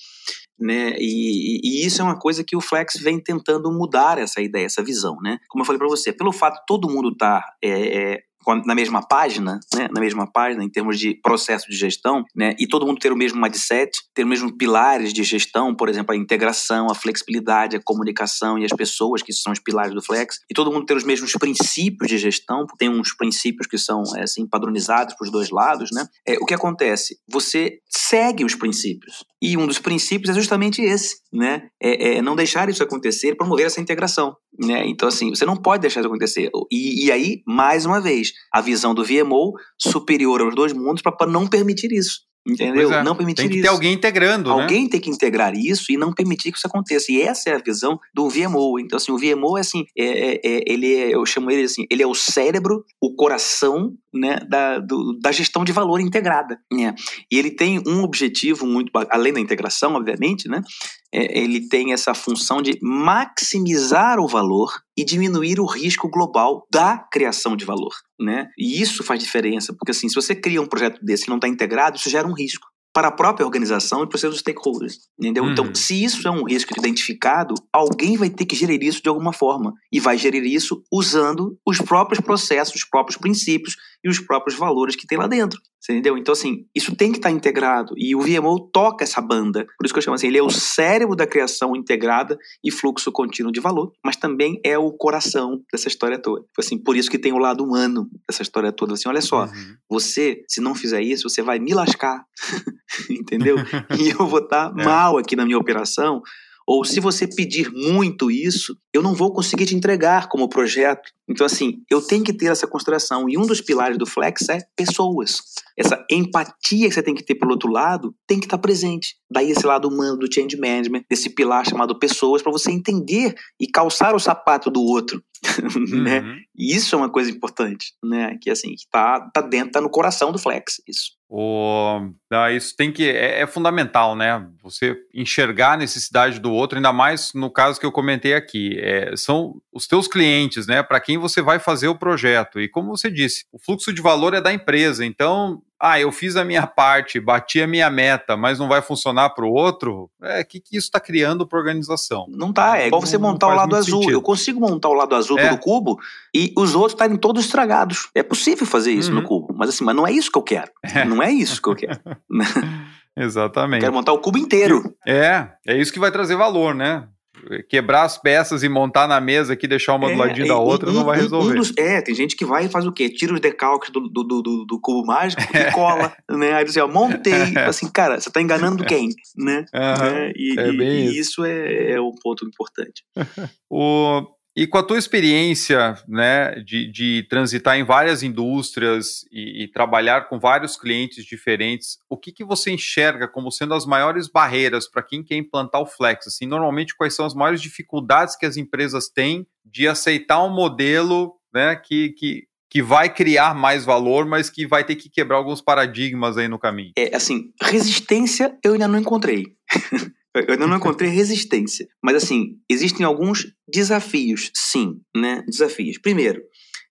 né? E, e, isso é uma coisa que o Flex vem tentando mudar essa ideia, essa visão, né? Como eu falei para você, pelo fato de todo mundo estar tá, é, é, na mesma página, né, na mesma página, em termos de processo de gestão, né, e todo mundo ter o mesmo mindset, ter os mesmos pilares de gestão, por exemplo, a integração, a flexibilidade, a comunicação e as pessoas, que são os pilares do Flex, e todo mundo ter os mesmos princípios de gestão, tem uns princípios que são é, assim padronizados para os dois lados, né? É, o que acontece? Você segue os princípios e um dos princípios é justamente esse, né? É, é não deixar isso acontecer, promover essa integração, né? Então assim, você não pode deixar isso acontecer. E, e aí, mais uma vez, a visão do VMO superior aos dois mundos para não permitir isso. Entendeu? É. Não permitir tem que isso. ter alguém integrando, né? Alguém né? tem que integrar isso e não permitir que isso aconteça. E essa é a visão do VMO. Então, assim, o VMO é assim, é, é, é, ele é, eu chamo ele assim, ele é o cérebro, o coração, né, da, do, da gestão de valor integrada. Né? E ele tem um objetivo muito, além da integração, obviamente, né? É, ele tem essa função de maximizar o valor e diminuir o risco global da criação de valor, né? E isso faz diferença, porque assim, se você cria um projeto desse e não está integrado, isso gera um risco para a própria organização e para os seus stakeholders, entendeu? Então, uhum. Então, se isso é um risco identificado, alguém vai ter que gerir isso de alguma forma e vai gerir isso usando os próprios processos, os próprios princípios e os próprios valores que tem lá dentro. Entendeu? Então, assim, isso tem que estar integrado. E o VMO toca essa banda. Por isso que eu chamo assim, ele é o cérebro da criação integrada e fluxo contínuo de valor, mas também é o coração dessa história toda. Tipo assim, por isso que tem o lado humano dessa história toda. Assim, olha só, uhum. você, se não fizer isso, você vai me lascar. Entendeu? e eu vou estar é. mal aqui na minha operação ou se você pedir muito isso, eu não vou conseguir te entregar como projeto. Então, assim, eu tenho que ter essa consideração. E um dos pilares do Flex é pessoas. Essa empatia que você tem que ter pelo outro lado tem que estar presente. Daí esse lado humano do change management, desse pilar chamado pessoas, para você entender e calçar o sapato do outro. né? Uhum. E isso é uma coisa importante, né? Que assim, que tá, tá dentro, tá no coração do Flex, isso. O, ah, isso tem que é, é, fundamental, né? Você enxergar a necessidade do outro, ainda mais no caso que eu comentei aqui. É, são os teus clientes, né? Para quem você vai fazer o projeto. E como você disse, o fluxo de valor é da empresa. Então, ah, eu fiz a minha parte, bati a minha meta, mas não vai funcionar para o outro, é o que, que isso está criando para a organização? Não tá, é igual você montar o lado azul. Sentido. Eu consigo montar o lado azul é. do cubo e os outros estarem todos estragados. É possível fazer isso uhum. no cubo, mas assim, mas não é isso que eu quero. É. Não é isso que eu quero. Exatamente. Eu quero montar o cubo inteiro. É, é isso que vai trazer valor, né? Quebrar as peças e montar na mesa aqui, deixar uma é, do ladinho da outra, um, não vai resolver. Um dos, é, tem gente que vai e faz o quê? Tira os decalques do, do, do, do cubo mágico e cola, né? Aí diz, ó, montei. assim, cara, você tá enganando quem, né? Uhum, e, é e, isso. isso é, é um ponto importante. o, e com a tua experiência né, de, de transitar em várias indústrias e, e, trabalhar com vários clientes diferentes, o que, que você enxerga como sendo as maiores barreiras para quem quer implantar o Flex? Assim, normalmente, quais são as maiores dificuldades que as empresas têm de aceitar um modelo né, que, que, que vai criar mais valor, mas que vai ter que quebrar alguns paradigmas aí no caminho? É, assim, resistência eu ainda não encontrei. Eu ainda não encontrei resistência. Mas, assim, existem alguns desafios, sim, né? Desafios. Primeiro,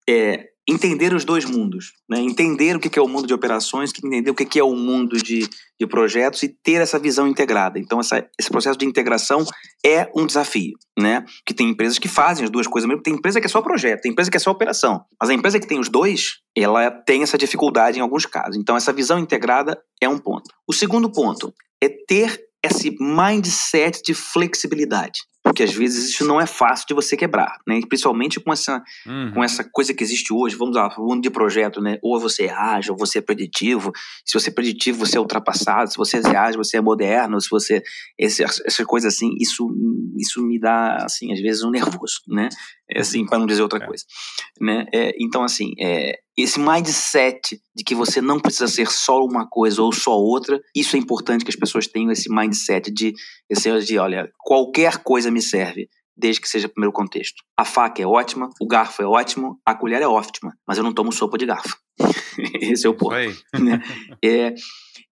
é entender os dois mundos, né? Entender o que é o mundo de operações, entender o que é o mundo de, de projetos e ter essa visão integrada. Então, essa, esse processo de integração é um desafio, né? Que tem empresas que fazem as duas coisas mesmo. Tem empresa que é só projeto, tem empresa que é só operação. Mas a empresa que tem os dois, ela tem essa dificuldade em alguns casos. Então, essa visão integrada é um ponto. O segundo ponto é ter esse mindset de flexibilidade. Porque às vezes isso não é fácil de você quebrar, né? Principalmente com essa, uhum. com essa coisa que existe hoje, vamos lá, mundo de projeto, né? Ou você é ágil, ou você é preditivo. Se você é preditivo, você é ultrapassado. Se você é ágil, você é moderno. Se você esse, essa coisa assim, isso isso me dá assim às vezes um nervoso, né? É assim para não dizer outra é. coisa, né? É, então assim, é, esse mindset de que você não precisa ser só uma coisa ou só outra, isso é importante que as pessoas tenham esse mindset de, esse, de olha, qualquer coisa me serve, desde que seja o primeiro contexto. A faca é ótima, o garfo é ótimo, a colher é ótima, mas eu não tomo sopa de garfo. esse é o ponto. Né? É,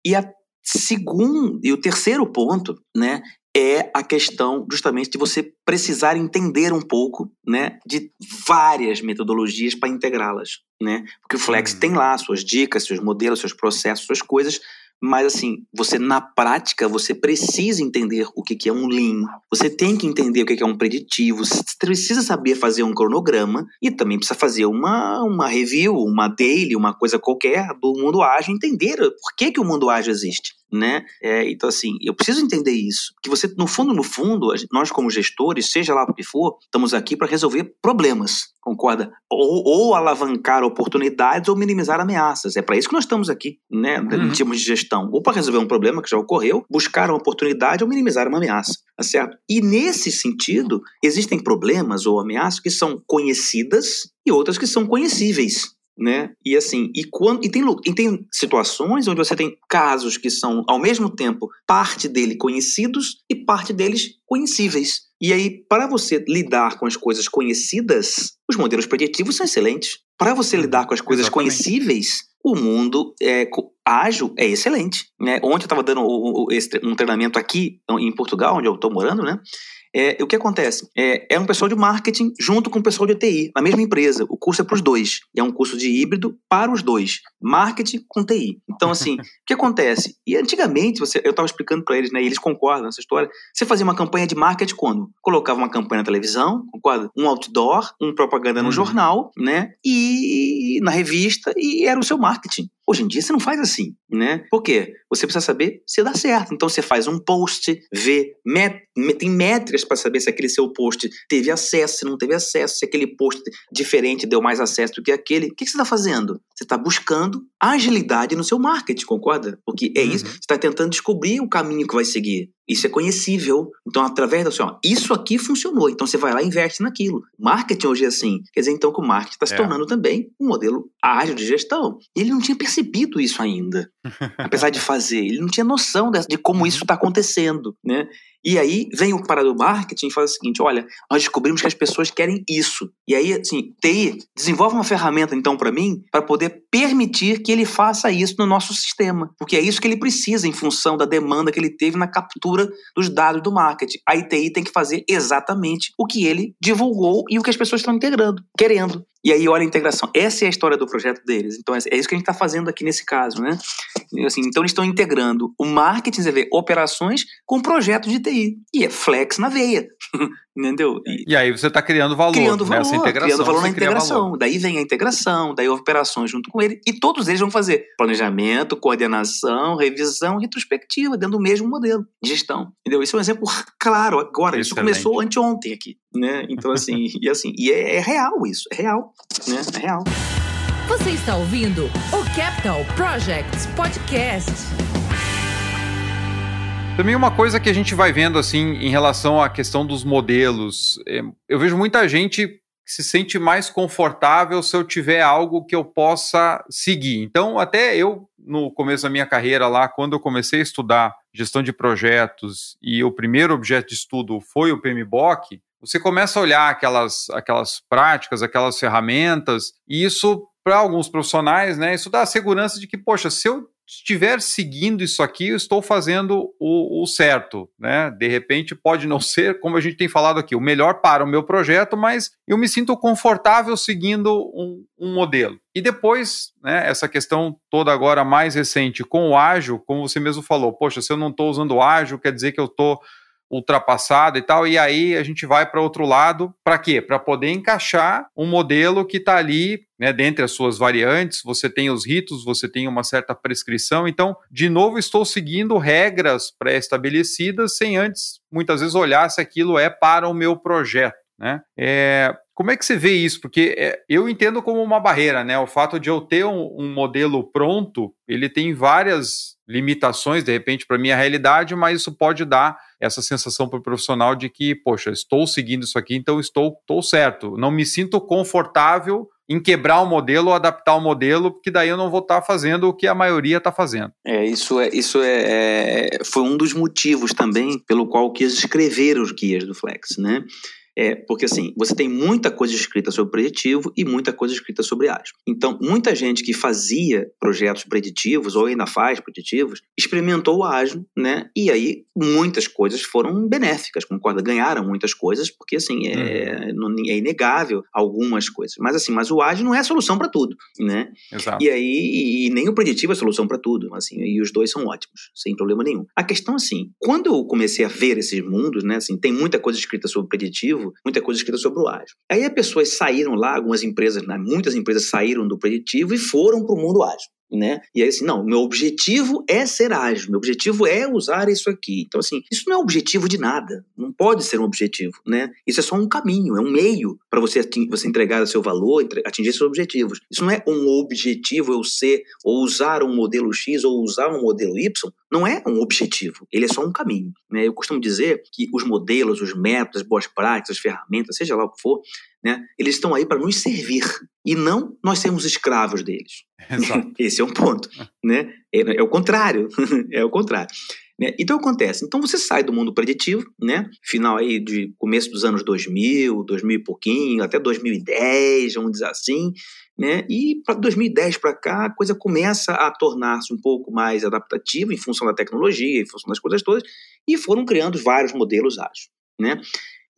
e a segundo e o terceiro ponto, né, é a questão justamente de você precisar entender um pouco, né, de várias metodologias para integrá-las, né? Porque o Flex uhum. tem lá suas dicas, seus modelos, seus processos, suas coisas, Mas assim, você na prática, você precisa entender o que, que é um lean, você tem que entender o que, que é um preditivo, você precisa saber fazer um cronograma e também precisa fazer uma, uma review, uma daily, uma coisa qualquer do mundo ágil, entender por que, que o mundo ágil existe né? É, então, assim, eu preciso entender isso. Que você, no fundo, no fundo, nós como gestores, seja lá o que for, estamos aqui para resolver problemas, concorda? Ou, ou, alavancar oportunidades ou minimizar ameaças. É para isso que nós estamos aqui, né? Uhum. Em termos de gestão. Ou para resolver um problema que já ocorreu, buscar uma oportunidade ou minimizar uma ameaça, tá certo? E nesse sentido, existem problemas ou ameaças que são conhecidas e outras que são conhecíveis né? E assim, e quando e tem, e tem situações onde você tem casos que são ao mesmo tempo parte dele conhecidos e parte deles conhecíveis. E aí, para você lidar com as coisas conhecidas, os modelos preditivos são excelentes. Para você lidar com as coisas Exatamente. conhecíveis, o mundo é, ágil é excelente. Né? Ontem eu estava dando um treinamento aqui em Portugal, onde eu estou morando, né? É, o que acontece? É, é um pessoal de marketing junto com o pessoal de TI, na mesma empresa. O curso é para os dois. É um curso de híbrido para os dois. Marketing com TI. Então, assim, o que acontece? E antigamente, você, eu estava explicando para eles, né? E eles concordam nessa história. Você fazia uma campanha de marketing quando? Colocava uma campanha na televisão, concorda? Um outdoor, um propaganda no uhum. jornal, né? E na revista, e era o seu marketing. Hoje em dia você não faz assim, né? Por quê? Você precisa saber se dá certo. Então você faz um post, vê, met, tem métricas para saber se aquele seu post teve acesso, se não teve acesso, se aquele post diferente deu mais acesso do que aquele. O que você está fazendo? Você está buscando agilidade no seu marketing, concorda? Porque é uhum. isso, você está tentando descobrir o caminho que vai seguir. Isso é conhecível. Então, através da ó, isso aqui funcionou. Então, você vai lá e investe naquilo. Marketing hoje é assim. Quer dizer, então, que o marketing está se é. tornando também um modelo ágil de gestão. Ele não tinha percebido isso ainda. apesar de fazer. Ele não tinha noção de como isso está acontecendo, né? E aí vem o cara do marketing e fala o seguinte: olha, nós descobrimos que as pessoas querem isso. E aí, assim, TI, desenvolve uma ferramenta então para mim para poder permitir que ele faça isso no nosso sistema. Porque é isso que ele precisa em função da demanda que ele teve na captura dos dados do marketing. A ITI tem que fazer exatamente o que ele divulgou e o que as pessoas estão integrando, querendo. E aí, olha a integração. Essa é a história do projeto deles. Então, é, é isso que a gente está fazendo aqui nesse caso, né? Assim, então, eles estão integrando o marketing, você vê, operações com projeto de TI. E é flex na veia. Entendeu? E, e, aí você está criando valor criando valor, nessa integração. Criando valor na integração. Valor. Daí vem a integração, daí operações junto com ele. E todos eles vão fazer planejamento, coordenação, revisão, retrospectiva, dentro do mesmo modelo de gestão. Entendeu? Esse é um exemplo claro agora. Excelente. Isso começou anteontem aqui. Né? Então, assim, e assim, e é, é real isso. É real. Né? É real. Você está ouvindo o Capital Projects Podcast. Também uma coisa que a gente vai vendo assim em relação à questão dos modelos, é, eu vejo muita gente se sente mais confortável se eu tiver algo que eu possa seguir. Então, até eu no começo da minha carreira lá, quando eu comecei a estudar gestão de projetos e o primeiro objeto de estudo foi o PMBOK, você começa a olhar aquelas, aquelas práticas, aquelas ferramentas, e isso, para alguns profissionais, né, isso dá a segurança de que, poxa, se eu estiver seguindo isso aqui, eu estou fazendo o, o, certo, né? De repente pode não ser, como a gente tem falado aqui, o melhor para o meu projeto, mas eu me sinto confortável seguindo um, um modelo. E depois, né, essa questão toda agora mais recente com o ágil, como você mesmo falou, poxa, se eu não estou usando o ágil, quer dizer que eu estou ultrapassada e tal, e aí a gente vai para outro lado, para quê? Para poder encaixar um modelo que está ali, né, dentre as suas variantes, você tem os ritos, você tem uma certa prescrição, então, de novo, estou seguindo regras pré-estabelecidas sem antes, muitas vezes, olhar se aquilo é para o meu projeto. Né? É, como é que você vê isso? Porque é, eu entendo como uma barreira, né? O fato de eu ter um, um modelo pronto, ele tem várias limitações, de repente, para a minha realidade, mas isso pode dar essa sensação para o profissional de que, poxa, estou seguindo isso aqui, então estou, estou certo. Não me sinto confortável em quebrar o modelo ou adaptar o modelo, porque daí eu não vou estar tá fazendo o que a maioria está fazendo. É, isso é, isso é, é, foi um dos motivos também pelo qual quis escrever os guias do Flex, né? É, porque assim, você tem muita coisa escrita sobre preditivo e muita coisa escrita sobre ágil. Então, muita gente que fazia projetos preditivos ou ainda faz preditivos, experimentou o ágil, né? E aí muitas coisas foram benéficas, concorda? Ganharam muitas coisas, porque assim, é, uhum. é inegável algumas coisas. Mas assim, mas o ágil não é a solução para tudo, né? Exato. E aí, e nem o preditivo é a solução para tudo, assim, e os dois são ótimos, sem problema nenhum. A questão assim, quando eu comecei a ver esses mundos, né, assim, tem muita coisa escrita sobre preditivo, muita coisa escrita sobre o ágil. Aí as pessoas saíram lá, algumas empresas, né, muitas empresas saíram do preditivo e foram para o mundo ágil né? E aí assim, não, meu objetivo é ser ágil, meu objetivo é usar isso aqui. Então assim, isso não é objetivo de nada, não pode ser um objetivo, né? Isso é só um caminho, é um meio para você você entregar o seu valor, atingir seus objetivos. Isso não é um objetivo eu ser ou usar um modelo X ou usar um modelo Y, não é um objetivo, ele é só um caminho? Eu costumo dizer que os modelos, os métodos, as boas práticas, as ferramentas, seja lá o que for, né? Eles estão aí para nos servir e não nós sermos escravos deles. Exato. Esse é um ponto, né? É, é o contrário, é o contrário. Né? Então acontece, então você sai do mundo preditivo, né? Final aí de começo dos anos 2000, 2000 e pouquinho, até 2010, vamos dizer assim, né? E para 2010 para cá a coisa começa a tornar-se um pouco mais adaptativa em função da tecnologia, em função das coisas todas, e foram criando vários modelos ágeis, né?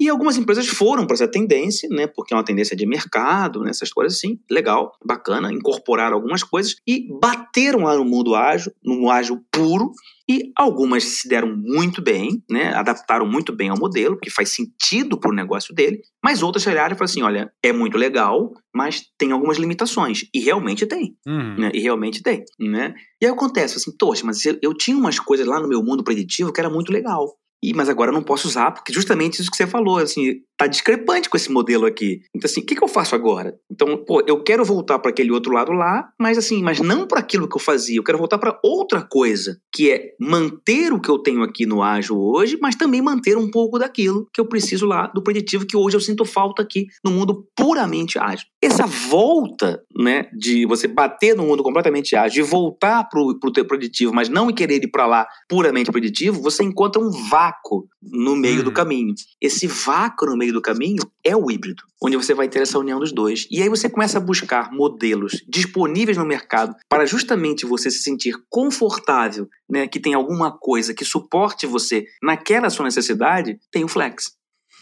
E algumas empresas foram para essa tendência, né, porque é uma tendência de mercado, né, essas coisas assim, legal, bacana, incorporaram algumas coisas e bateram lá no mundo ágil, no ágil puro, e algumas se deram muito bem, né, adaptaram muito bem ao modelo, que faz sentido para o negócio dele, mas outras olharam e falaram assim, olha, é muito legal, mas tem algumas limitações, e realmente tem, uhum. né, e realmente tem, né. E aí acontece assim, poxa, mas eu, eu tinha umas coisas lá no meu mundo preditivo que era muito legal, e, mas agora eu não posso usar, porque justamente isso que você falou, assim, tá discrepante com esse modelo aqui. Então, assim, o que, que eu faço agora? Então, pô, eu quero voltar para aquele outro lado lá, mas assim, mas não para aquilo que eu fazia. Eu quero voltar para outra coisa, que é manter o que eu tenho aqui no ágil hoje, mas também manter um pouco daquilo que eu preciso lá do preditivo, que hoje eu sinto falta aqui no mundo puramente ágil. Essa volta, né, de você bater no mundo completamente ágil e voltar pro, pro teu preditivo, mas não querer ir para lá puramente preditivo, você encontra um vácuo no meio do uhum. caminho. Esse vácuo no meio meio do caminho é o híbrido, onde você vai ter essa união dos dois. E aí você começa a buscar modelos disponíveis no mercado para justamente você se sentir confortável, né, que tem alguma coisa que suporte você naquela sua necessidade, tem o Flex.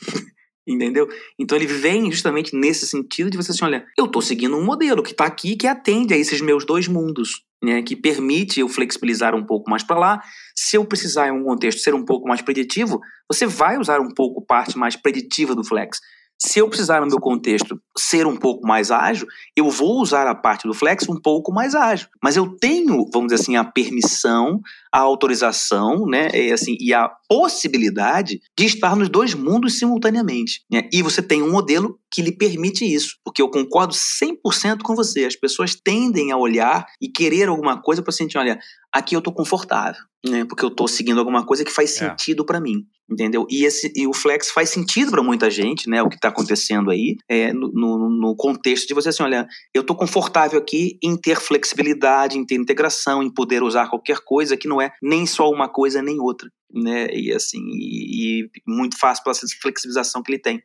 Entendeu? Então ele vem justamente nesse sentido de você assim, olha, eu estou seguindo um modelo que está aqui que atende a esses meus dois mundos, né, que permite eu flexibilizar um pouco mais para lá. Se eu precisar em um contexto ser um pouco mais preditivo, você vai usar um pouco parte mais preditiva do flex. Se eu precisar, no meu contexto, ser um pouco mais ágil, eu vou usar a parte do Flex um pouco mais ágil. Mas eu tenho, vamos dizer assim, a permissão, a autorização, né, e, assim, e a possibilidade de estar nos dois mundos simultaneamente. Né? E você tem um modelo que lhe permite isso, porque eu concordo 100% com você. As pessoas tendem a olhar e querer alguma coisa para sentir, olha, aqui eu estou confortável, né? Porque eu estou seguindo alguma coisa que faz é. sentido é. para mim, entendeu? E, esse, e o flex faz sentido para muita gente, né? O que está acontecendo aí, é, no, no, no, contexto de você assim, olha, eu estou confortável aqui em ter flexibilidade, em ter integração, em poder usar qualquer coisa que não é nem só uma coisa nem outra né? E assim, e, e, muito fácil pela flexibilização que ele tem.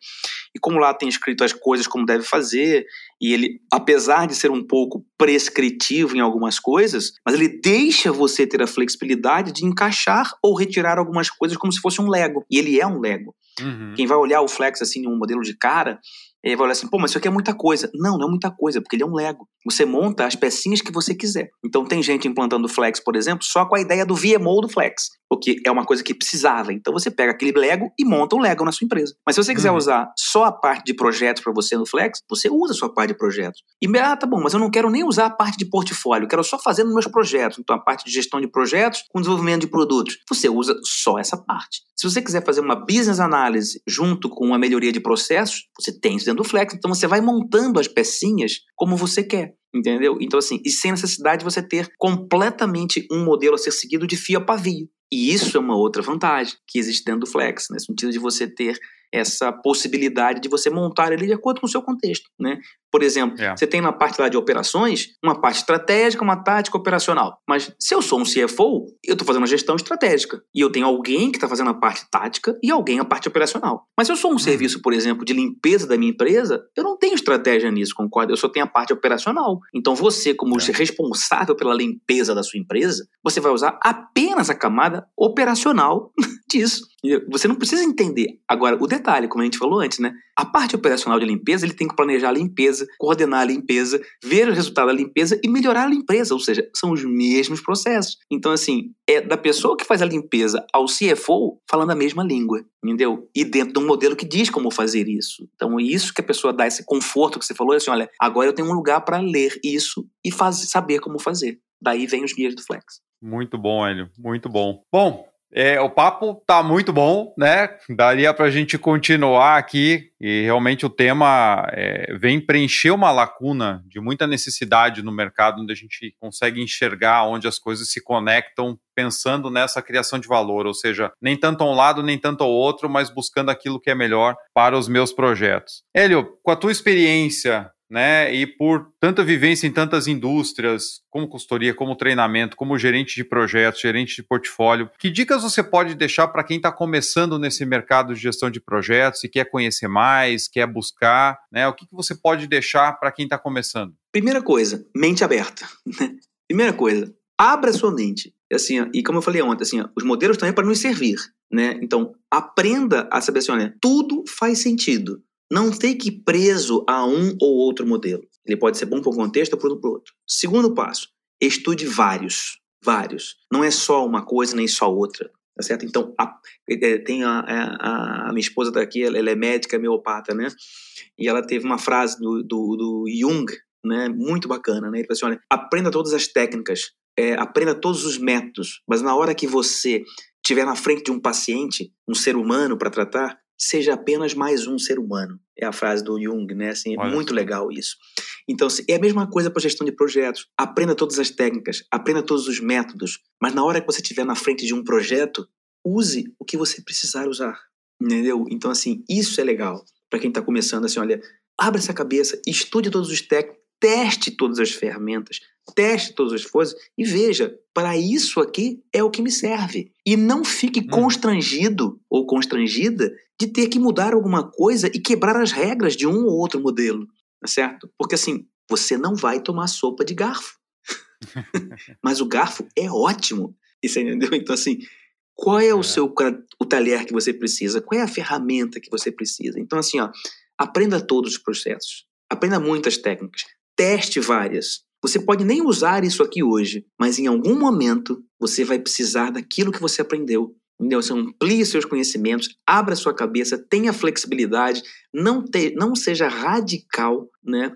E como lá tem escrito as coisas como deve fazer, e ele, apesar de ser um pouco prescritivo em algumas coisas, mas ele deixa você ter a flexibilidade de encaixar ou retirar algumas coisas como se fosse um Lego. E ele é um Lego. Uhum. Quem vai olhar o Flex assim em um modelo de cara, ele vai olhar assim, pô, mas isso aqui é muita coisa. Não, não é muita coisa, porque ele é um Lego. Você monta as pecinhas que você quiser. Então tem gente implantando Flex, por exemplo, só com a ideia do VMO do Flex, porque é uma coisa que precisava. Então você pega aquele Lego e monta um Lego na sua empresa. Mas se você quiser uhum. usar só a parte de projetos para você no Flex, você usa a sua parte de projetos. E, ah, tá bom, mas eu não quero nem usar a parte de portfólio, eu quero só fazer nos meus projetos. Então a parte de gestão de projetos com desenvolvimento de produtos. Você usa só essa parte. Se você quiser fazer uma business análise junto com uma melhoria de processos, você tem isso do Flex. Então você vai montando as pecinhas como você quer. Entendeu? Então, assim, e sem necessidade de você ter completamente um modelo a ser seguido de fio a pavio. E isso é uma outra vantagem que existe dentro do Flex, né? no sentido de você ter essa possibilidade de você montar ele de acordo com o seu contexto, né? Por exemplo, é. você tem na parte lá de operações uma parte estratégica, uma tática operacional. Mas se eu sou um CFO, eu estou fazendo uma gestão estratégica. E eu tenho alguém que está fazendo a parte tática e alguém a parte operacional. Mas se eu sou um hum. serviço, por exemplo, de limpeza da minha empresa, eu não tenho estratégia nisso, concorda? Eu só tenho a parte operacional. Então você, como é. responsável pela limpeza da sua empresa, você vai usar apenas a camada operacional disso. Você não precisa entender. Agora, o detalhe, como a gente falou antes, né? A parte operacional de limpeza, ele tem que planejar a limpeza, coordenar a limpeza, ver o resultado da limpeza e melhorar a limpeza, ou seja, são os mesmos processos. Então, assim, é da pessoa que faz a limpeza ao CFO falando a mesma língua, entendeu? E dentro de um modelo que diz como fazer isso. Então, é isso que a pessoa dá esse conforto que você falou, é assim, olha, agora eu tenho um lugar para ler isso e faz, saber como fazer. Daí vem os guias do Flex. Muito bom, Hélio. Muito bom. Bom, é, o papo tá muito bom, né? Daria para a gente continuar aqui e realmente o tema é, vem preencher uma lacuna de muita necessidade no mercado, onde a gente consegue enxergar onde as coisas se conectam pensando nessa criação de valor, ou seja, nem tanto a um lado, nem tanto ao outro, mas buscando aquilo que é melhor para os meus projetos. Hélio, com a tua experiência né? E por tanta vivência em tantas indústrias, como consultoria, como treinamento, como gerente de projetos, gerente de portfólio, que dicas você pode deixar para quem está começando nesse mercado de gestão de projetos e quer conhecer mais, quer buscar, né? O que, que você pode deixar para quem está começando? Primeira coisa, mente aberta. Né? Primeira coisa, abra sua mente. Assim, e como eu falei ontem, assim, os modelos estão aí para nos servir, né? Então, aprenda a saber assim, olha, tudo faz sentido não fique preso a um ou outro modelo. Ele pode ser bom para um contexto ou para o outro. Segundo passo, estude vários. Vários. Não é só uma coisa nem só outra. Tá certo? Então, a, é, tem a, é, a, a, minha esposa está aqui, ela, ela, é médica, meopata, né? E ela teve uma frase do, do, do Jung, né? Muito bacana, né? Ele falou assim: olha, aprenda todas as técnicas, é, aprenda todos os métodos, mas na hora que você estiver na frente de um paciente, um ser humano para tratar, seja apenas mais um ser humano. É a frase do Jung, né? Assim, é muito legal isso. Então, é a mesma coisa para gestão de projetos. Aprenda todas as técnicas, aprenda todos os métodos, mas na hora que você estiver na frente de um projeto, use o que você precisar usar. Entendeu? Então, assim, isso é legal para quem está começando. Assim, olha, abra essa cabeça, estude todos os técnicos, teste todas as ferramentas, teste todas as coisas e veja, para isso aqui é o que me serve. E não fique hum. constrangido ou constrangida de ter que mudar alguma coisa e quebrar as regras de um ou outro modelo, tá certo? Porque assim, você não vai tomar sopa de garfo. Mas o garfo é ótimo. Isso entendeu? Então assim, qual é o é. seu o talher que você precisa? Qual é a ferramenta que você precisa? Então assim, ó, aprenda todos os processos. Aprenda muitas técnicas. Teste várias. Você pode nem usar isso aqui hoje, mas em algum momento você vai precisar daquilo que você aprendeu. Entendeu? Você amplie seus conhecimentos, abra sua cabeça, tenha flexibilidade, não, te, não seja radical, né?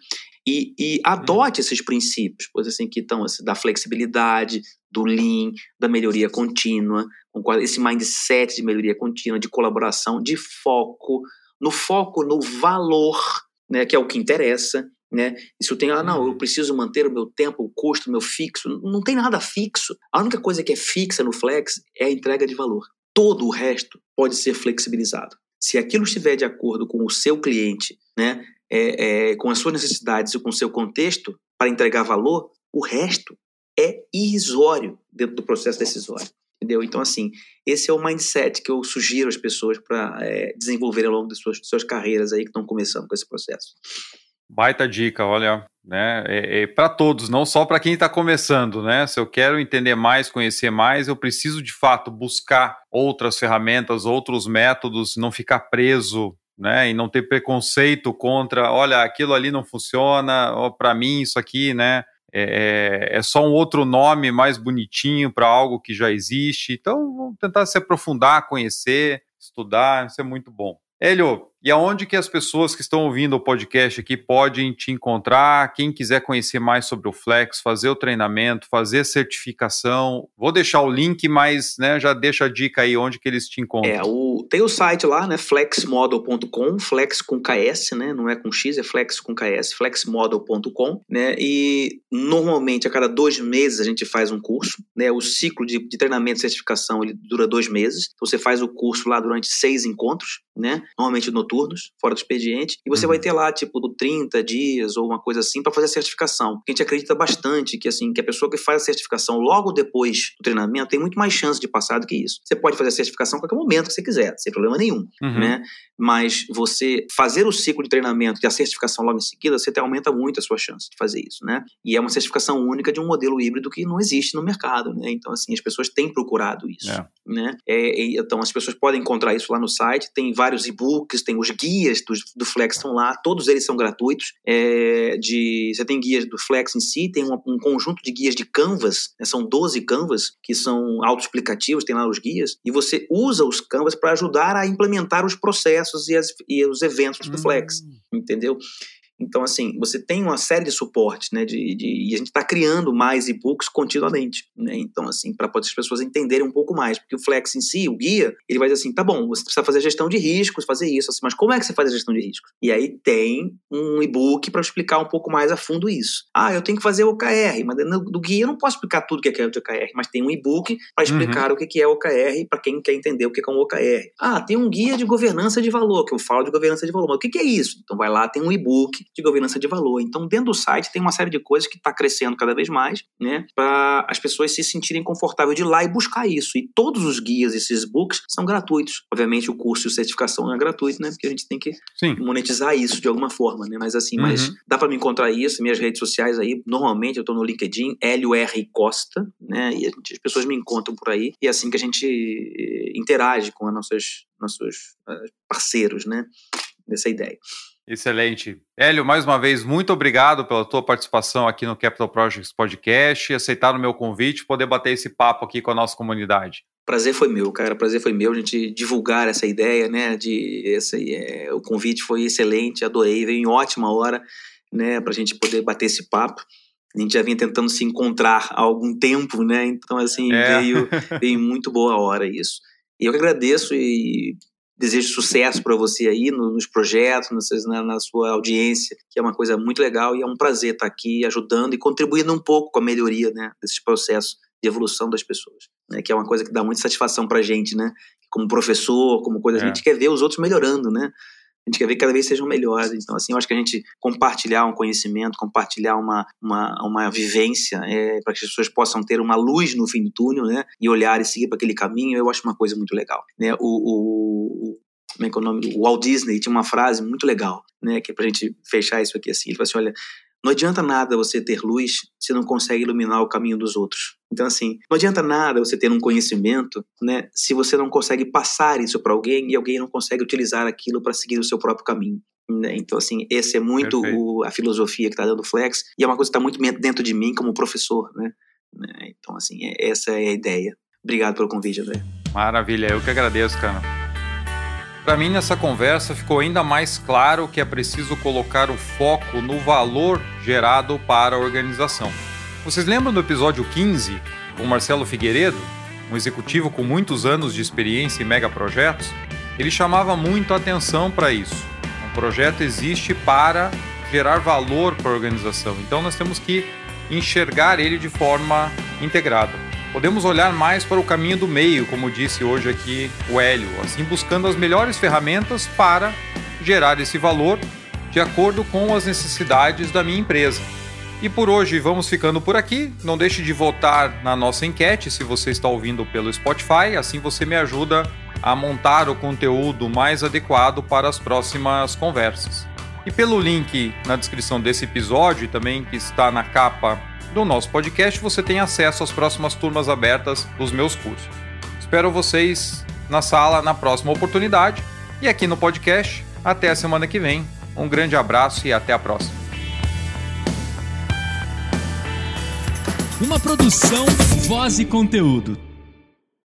E, e adote esses princípios, pois assim, que estão assim, da flexibilidade, do lean, da melhoria contínua, esse mindset de melhoria contínua, de colaboração, de foco, no foco no valor, né, que é o que interessa, né? E se eu tenho, ah, não, eu uhum. preciso manter o meu tempo, o custo, o meu fixo, não tem nada fixo. A única coisa que é fixa no Flex é a entrega de valor. Todo o resto pode ser flexibilizado. Se aquilo estiver de acordo com o seu cliente, né, é, é, com as suas necessidades e com o seu contexto para entregar valor, o resto é irrisório dentro do processo decisório. Entendeu? Então, assim, esse é o mindset que eu sugiro às pessoas para é, desenvolverem ao longo de suas, de suas carreiras aí que estão começando com esse processo. Baita dica, olha, né? É, é para todos, não só para quem está começando, né? Se eu quero entender mais, conhecer mais, eu preciso de fato buscar outras ferramentas, outros métodos, não ficar preso, né? E não ter preconceito contra, olha, aquilo ali não funciona, para mim isso aqui, né? É, é, é, só um outro nome mais bonitinho para algo que já existe. Então, vamos tentar se aprofundar, conhecer, estudar, isso é muito bom. Hélio, e aonde que as pessoas que estão ouvindo o podcast aqui podem te encontrar? Quem quiser conhecer mais sobre o Flex, fazer o treinamento, fazer certificação, vou deixar o link, mas né, já deixa a dica aí onde que eles te encontram. É, o, tem o site lá, né, flexmodel.com, flex com KS, né, não é com X, é flex com KS, flexmodel.com, né, e normalmente a cada dois meses a gente faz um curso, né, o ciclo de, de treinamento e certificação ele dura dois meses, então você faz o curso lá durante seis encontros, né? Normalmente noturnos, fora do expediente, e você uhum. vai ter lá, tipo, 30 dias ou uma coisa assim para fazer a certificação. A gente acredita bastante que, assim, que a pessoa que faz a certificação logo depois do treinamento tem muito mais chance de passar do que isso. Você pode fazer a certificação a qualquer momento que você quiser, sem problema nenhum, uhum. né? Mas você fazer o ciclo de treinamento e a certificação logo em seguida, você aumenta muito a sua chance de fazer isso, né? E é uma certificação única de um modelo híbrido que não existe no mercado, né? Então, assim, as pessoas têm procurado isso, é. né? É, então, as pessoas podem encontrar isso lá no site, tem vários e-books, tem os guias do, do Flex estão lá, todos eles são gratuitos. É, de, você tem guias do Flex em si, tem um, um conjunto de guias de Canvas, né? são 12 Canvas, que são autoexplicativos, tem lá os guias, e você usa os Canvas para ajudar a implementar os processos e, as, e os eventos do Flex, hum. entendeu? Então, assim, você tem uma série de suportes, né? De, de e a gente está criando mais e-books continuamente, né? Então, assim, para as pessoas entenderem um pouco mais, porque o Flex em si, o guia, ele vai dizer assim, tá bom, você precisa fazer a gestão de riscos, fazer isso, assim, mas como é que você faz a gestão de riscos? E aí tem um e-book para explicar um pouco mais a fundo isso. Ah, eu tenho que fazer o OKR, mas no, do guia eu não posso explicar tudo o que é o OKR, mas tem um e-book para uhum. explicar uhum. o que é o OKR para quem quer entender o que é um OKR. Ah, tem um guia de governança de valor, que eu falo de governança de valor, mas o que é isso? Então vai lá, tem um e-book de governança de valor. Então, dentro do site tem uma série de coisas que está crescendo cada vez mais, né, para as pessoas se sentirem confortáveis de ir lá e buscar isso. E todos os guias, esses books, são gratuitos. Obviamente, o curso de certificação é gratuito, né, porque a gente tem que Sim. monetizar isso de alguma forma, né, mas assim, uhum. mas dá para me encontrar isso, minhas redes sociais aí, normalmente eu estou no LinkedIn, L-U-R Costa, né, e gente, as pessoas me encontram por aí, e é assim que a gente eh, interage com os nossos, nossos uh, parceiros, né, dessa ideia. Excelente. Hélio, mais uma vez, muito obrigado pela tua participação aqui no Capital Projects Podcast, aceitar o meu convite, poder bater esse papo aqui com a nossa comunidade. Prazer foi meu, cara. Prazer foi meu a gente divulgar essa ideia, né? De esse, é, o convite foi excelente, adorei, veio em ótima hora, né? Para a gente poder bater esse papo. A gente já vinha tentando se encontrar há algum tempo, né? Então, assim, é. veio, veio muito boa hora isso. E eu que agradeço e desejo sucesso para você aí no, nos projetos, na, na, sua audiência, que é uma coisa muito legal e é um prazer estar aqui ajudando e contribuindo um pouco com a melhoria né, desses processos de evolução das pessoas, né, que é uma coisa que dá muita satisfação para a gente, né, como professor, como coisa, é. a gente quer ver os outros melhorando, né, a gente quer ver que cada vez sejam melhores. Então, assim, eu acho que a gente compartilhar um conhecimento, compartilhar uma, uma, uma vivência é, para que as pessoas possam ter uma luz no fim do túnel, né? E olhar e seguir para aquele caminho, eu acho uma coisa muito legal. Né? O, o, como é que é o nome? O Walt Disney tinha uma frase muito legal, né? Que é para a gente fechar isso aqui assim. Ele falou assim: olha, não adianta nada você ter luz se não consegue iluminar o caminho dos outros. Então, assim, não adianta nada você ter um conhecimento, né, se você não consegue passar isso para alguém e alguém não consegue utilizar aquilo para seguir o seu próprio caminho. Né? Então, assim, esse é muito o, a filosofia que está dando Flex e é uma coisa que está muito dentro de mim como professor, né? né? Então, assim, é, essa é a ideia. Obrigado pelo convite, André. Maravilha, eu que agradeço, cara. Para mim, nessa conversa ficou ainda mais claro que é preciso colocar o foco no valor gerado para a organização. Vocês lembram do episódio 15, com Marcelo Figueiredo, um executivo com muitos anos de experiência em megaprojetos? Ele chamava muito atenção para isso. Um projeto existe para gerar valor para a organização, então nós temos que enxergar ele de forma integrada. Podemos olhar mais para o caminho do meio, como disse hoje aqui o Hélio, assim buscando as melhores ferramentas para gerar esse valor de acordo com as necessidades da minha empresa. E por hoje vamos ficando por aqui. Não deixe de votar na nossa enquete se você está ouvindo pelo Spotify, assim você me ajuda a montar o conteúdo mais adequado para as próximas conversas. E pelo link na descrição desse episódio também que está na capa do nosso podcast, você tem acesso às próximas turmas abertas dos meus cursos. Espero vocês na sala na próxima oportunidade e aqui no podcast. Até a semana que vem. Um grande abraço e até a próxima. Uma produção, voz e conteúdo.